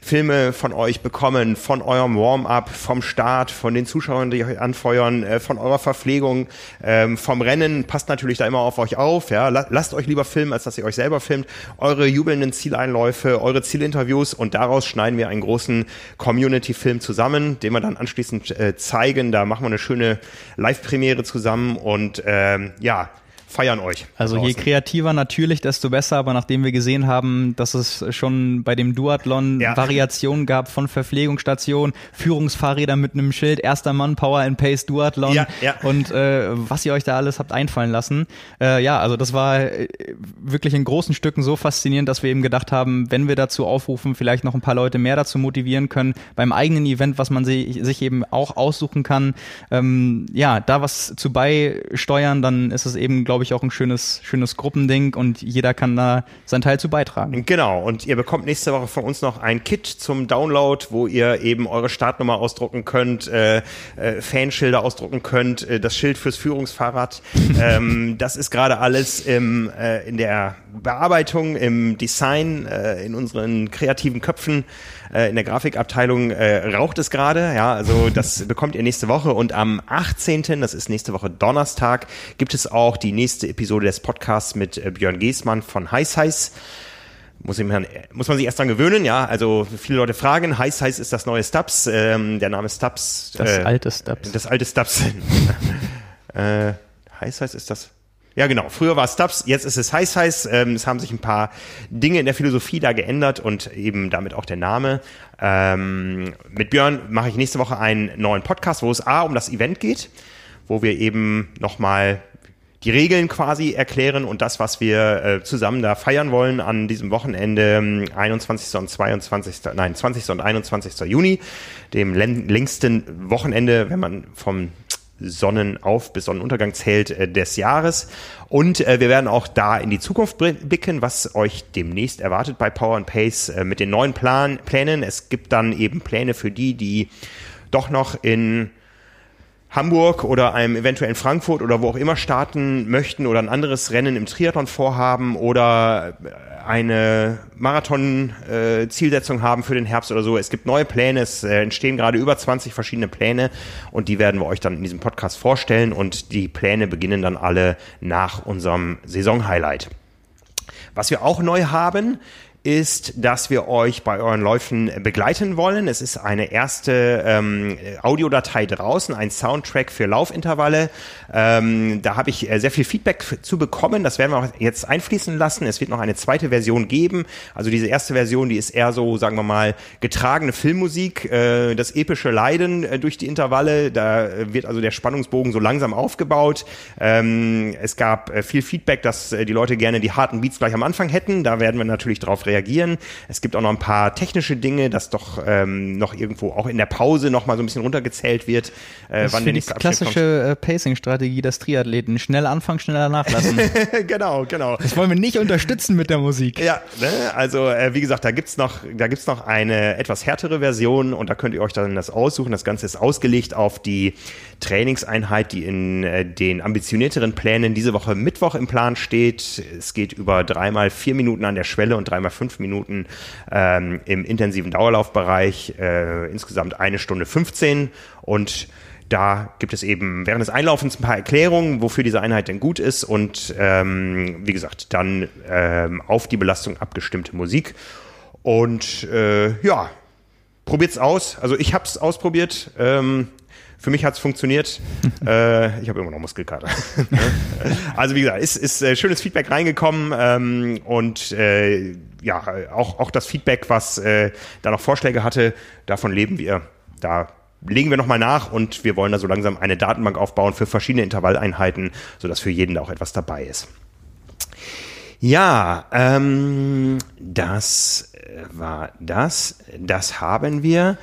Filme von euch bekommen, von eurem Warm-up, vom Start, von den Zuschauern, die euch anfeuern, äh, von eurer Verpflegung, ähm, vom Rennen. Passt natürlich da immer auf euch auf. Ja, lasst euch lieber filmen, als dass ihr euch selber filmt. Eure jubelnden Zieleinläufe, eure Zielinterviews und daraus schneiden wir einen großen Community-Film zusammen, den wir dann anschließend äh, zeigen. Da machen wir eine schöne Live-Premiere zusammen und ähm, ja feiern euch. Also je kreativer natürlich, desto besser, aber nachdem wir gesehen haben, dass es schon bei dem Duathlon ja. Variationen gab von Verpflegungsstation, Führungsfahrräder mit einem Schild, erster Mann Power and Pace Duathlon ja, ja. und äh, was ihr euch da alles habt einfallen lassen. Äh, ja, also das war äh, wirklich in großen Stücken so faszinierend, dass wir eben gedacht haben, wenn wir dazu aufrufen, vielleicht noch ein paar Leute mehr dazu motivieren können, beim eigenen Event, was man sich, sich eben auch aussuchen kann, ähm, ja, da was zu beisteuern, dann ist es eben, glaube glaube ich, auch ein schönes, schönes Gruppending und jeder kann da seinen Teil zu beitragen. Genau, und ihr bekommt nächste Woche von uns noch ein Kit zum Download, wo ihr eben eure Startnummer ausdrucken könnt, äh, äh, Fanschilder ausdrucken könnt, äh, das Schild fürs Führungsfahrrad. ähm, das ist gerade alles im, äh, in der Bearbeitung, im Design, äh, in unseren kreativen Köpfen. Äh, in der Grafikabteilung äh, raucht es gerade. Ja, also das bekommt ihr nächste Woche. Und am 18., das ist nächste Woche Donnerstag, gibt es auch die nächste Episode des Podcasts mit äh, Björn Geßmann von Heiß Heiß. Muss, man, muss man sich erst dran gewöhnen, ja. Also viele Leute fragen, Heiß Heiß ist das neue Stubbs. Ähm, der Name Stubbs. Das äh, alte Stubbs. Das alte Stubbs. äh, Heiß Heiß ist das ja, genau. Früher war es Stubbs, jetzt ist es Heiß Heiß. Ähm, es haben sich ein paar Dinge in der Philosophie da geändert und eben damit auch der Name. Ähm, mit Björn mache ich nächste Woche einen neuen Podcast, wo es A um das Event geht, wo wir eben nochmal die Regeln quasi erklären und das, was wir äh, zusammen da feiern wollen an diesem Wochenende, 21. Ähm, und 22. Nein, 20. und 21. Juni, dem längsten Wochenende, wenn man vom Sonnenauf- bis Sonnenuntergang zählt äh, des Jahres. Und äh, wir werden auch da in die Zukunft blicken, was euch demnächst erwartet bei Power and Pace äh, mit den neuen Plan Plänen. Es gibt dann eben Pläne für die, die doch noch in Hamburg oder einem eventuell in Frankfurt oder wo auch immer starten möchten oder ein anderes Rennen im Triathlon vorhaben oder eine Marathon-Zielsetzung haben für den Herbst oder so. Es gibt neue Pläne, es äh, entstehen gerade über 20 verschiedene Pläne und die werden wir euch dann in diesem Podcast vorstellen und die Pläne beginnen dann alle nach unserem Saison-Highlight. Was wir auch neu haben, ist, dass wir euch bei euren Läufen begleiten wollen. Es ist eine erste ähm, Audiodatei draußen, ein Soundtrack für Laufintervalle. Ähm, da habe ich äh, sehr viel Feedback zu bekommen. Das werden wir jetzt einfließen lassen. Es wird noch eine zweite Version geben. Also diese erste Version, die ist eher so, sagen wir mal, getragene Filmmusik, äh, das epische Leiden äh, durch die Intervalle. Da wird also der Spannungsbogen so langsam aufgebaut. Ähm, es gab äh, viel Feedback, dass äh, die Leute gerne die harten Beats gleich am Anfang hätten. Da werden wir natürlich drauf reagieren. Es gibt auch noch ein paar technische Dinge, dass doch ähm, noch irgendwo auch in der Pause noch mal so ein bisschen runtergezählt wird, äh, das wann der nächste die klassische äh, Pacing-Strategie des Triathleten. Schnell anfangen, schneller nachlassen. genau, genau. Das wollen wir nicht unterstützen mit der Musik. Ja, ne? also äh, wie gesagt, da gibt's noch, da gibt's noch eine etwas härtere Version und da könnt ihr euch dann das aussuchen. Das Ganze ist ausgelegt auf die Trainingseinheit, die in äh, den ambitionierteren Plänen diese Woche Mittwoch im Plan steht. Es geht über dreimal vier Minuten an der Schwelle und dreimal fünf Minuten ähm, im intensiven Dauerlaufbereich. Äh, insgesamt eine Stunde 15 und da gibt es eben während des Einlaufens ein paar Erklärungen, wofür diese Einheit denn gut ist und ähm, wie gesagt, dann ähm, auf die Belastung abgestimmte Musik. Und äh, ja, probiert's aus. Also ich habe es ausprobiert. Ähm, für mich hat es funktioniert. äh, ich habe immer noch Muskelkater. also wie gesagt, ist, ist äh, schönes Feedback reingekommen ähm, und äh, ja, auch, auch das Feedback, was äh, da noch Vorschläge hatte, davon leben wir. Da legen wir nochmal nach und wir wollen da so langsam eine Datenbank aufbauen für verschiedene Intervalleinheiten, sodass für jeden da auch etwas dabei ist. Ja, ähm, das war das. Das haben wir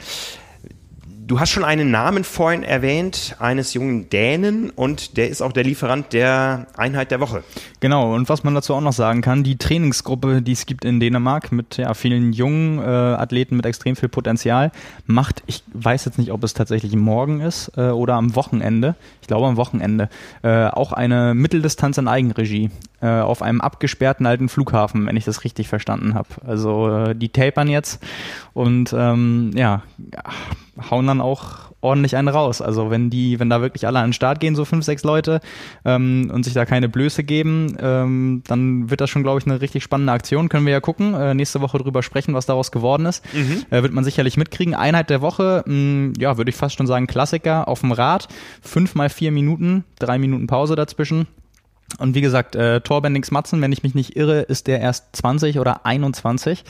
du hast schon einen Namen vorhin erwähnt, eines jungen Dänen und der ist auch der Lieferant der Einheit der Woche. Genau, und was man dazu auch noch sagen kann, die Trainingsgruppe, die es gibt in Dänemark mit ja, vielen jungen äh, Athleten mit extrem viel Potenzial, macht, ich weiß jetzt nicht, ob es tatsächlich morgen ist äh, oder am Wochenende, ich glaube am Wochenende, äh, auch eine Mitteldistanz in Eigenregie äh, auf einem abgesperrten alten Flughafen, wenn ich das richtig verstanden habe. Also äh, die tapern jetzt und ähm, ja, hauen dann auch ordentlich einen raus. Also wenn die, wenn da wirklich alle an den Start gehen, so fünf, sechs Leute ähm, und sich da keine Blöße geben, ähm, dann wird das schon, glaube ich, eine richtig spannende Aktion. Können wir ja gucken, äh, nächste Woche drüber sprechen, was daraus geworden ist. Mhm. Äh, wird man sicherlich mitkriegen. Einheit der Woche, mh, mm, ja, würde ich fast schon sagen, Klassiker auf dem Rad. Fünf mal vier Minuten, drei Minuten Pause dazwischen. Und wie gesagt, äh, Torbendings Matzen, wenn ich mich nicht irre, ist der erst 20 oder 21.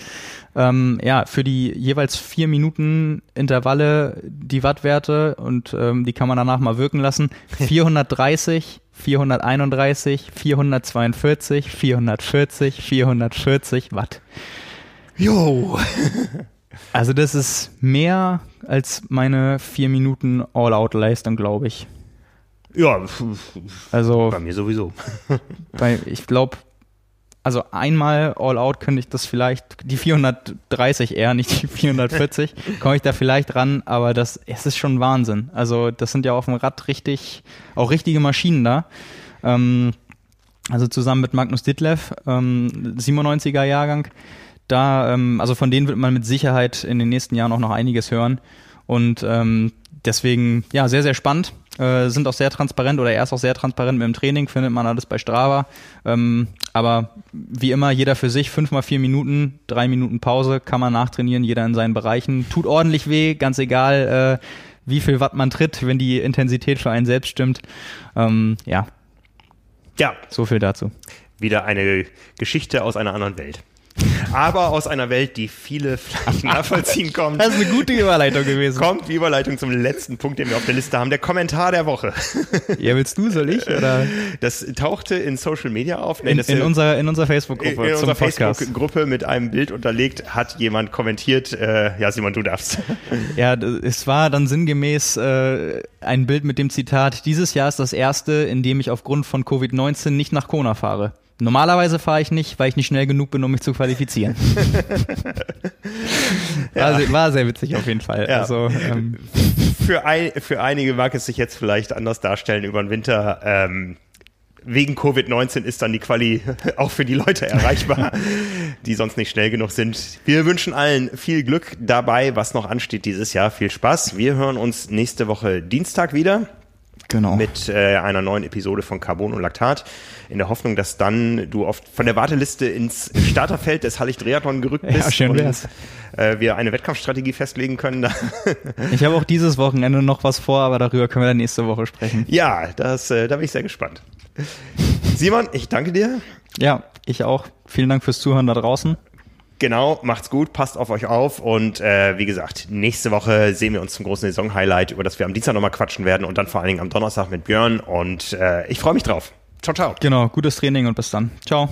Ähm, ja, für die jeweils vier Minuten Intervalle die Wattwerte und ähm, die kann man danach mal wirken lassen. 430, 431, 442, 440, 440 Watt. Jo. also das ist mehr als meine vier Minuten All-Out-Leistung, glaube ich. Ja, also bei mir sowieso. bei, ich glaube, also einmal all out könnte ich das vielleicht, die 430 eher, nicht die 440, komme ich da vielleicht ran, aber das, es ist schon Wahnsinn. Also das sind ja auf dem Rad richtig, auch richtige Maschinen da. Ähm, also zusammen mit Magnus Ditlev, ähm, 97er Jahrgang. Da, ähm, also von denen wird man mit Sicherheit in den nächsten Jahren auch noch einiges hören. Und ähm, deswegen, ja, sehr, sehr spannend. Äh, sind auch sehr transparent oder er ist auch sehr transparent mit dem Training, findet man alles bei Strava. Ähm, aber wie immer, jeder für sich, fünf mal vier Minuten, drei Minuten Pause, kann man nachtrainieren, jeder in seinen Bereichen. Tut ordentlich weh, ganz egal, äh, wie viel Watt man tritt, wenn die Intensität für einen selbst stimmt. Ähm, ja. Ja. So viel dazu. Wieder eine Geschichte aus einer anderen Welt aber aus einer Welt, die viele vielleicht nachvollziehen kommen. Das ist eine gute Überleitung gewesen. Kommt die Überleitung zum letzten Punkt, den wir auf der Liste haben, der Kommentar der Woche. Ja, willst du, soll ich? Oder? Das tauchte in Social Media auf. in, in, unserer, in unserer Facebook-Gruppe. In, in unserer Facebook-Gruppe mit einem Bild unterlegt, hat jemand kommentiert, äh, ja Simon, du darfst. Ja, es war dann sinngemäß äh, ein Bild mit dem Zitat, dieses Jahr ist das erste, in dem ich aufgrund von Covid-19 nicht nach Kona fahre. Normalerweise fahre ich nicht, weil ich nicht schnell genug bin, um mich zu qualifizieren. ja. war, war, sehr witzig auf jeden Fall. Ja. Also, ähm, für, ein, für einige mag es sich jetzt vielleicht anders darstellen über den Winter. Ähm, wegen Covid-19 ist dann die Quali auch für die Leute erreichbar, die sonst nicht schnell genug sind. Wir wünschen allen viel Glück dabei, was noch ansteht dieses Jahr. Viel Spaß. Wir hören uns nächste Woche Dienstag wieder. Genau. Mit äh, einer neuen Episode von Carbon und Laktat. In der Hoffnung, dass dann du oft von der Warteliste ins Starterfeld des Hallig Triathlon gerückt bist. Ja, schön wär's. Und, äh, wir eine Wettkampfstrategie festlegen können. ich habe auch dieses Wochenende noch was vor, aber darüber können wir dann nächste Woche sprechen. Ja, das, äh, da bin ich sehr gespannt. Simon, ich danke dir. Ja, ich auch. Vielen Dank fürs Zuhören da draußen. Genau, macht's gut, passt auf euch auf und äh, wie gesagt, nächste Woche sehen wir uns zum großen Saison-Highlight, über das wir am Dienstag nochmal quatschen werden und dann vor allen Dingen am Donnerstag mit Björn und äh, ich freue mich drauf. Ciao, ciao. Genau, gutes Training und bis dann. Ciao.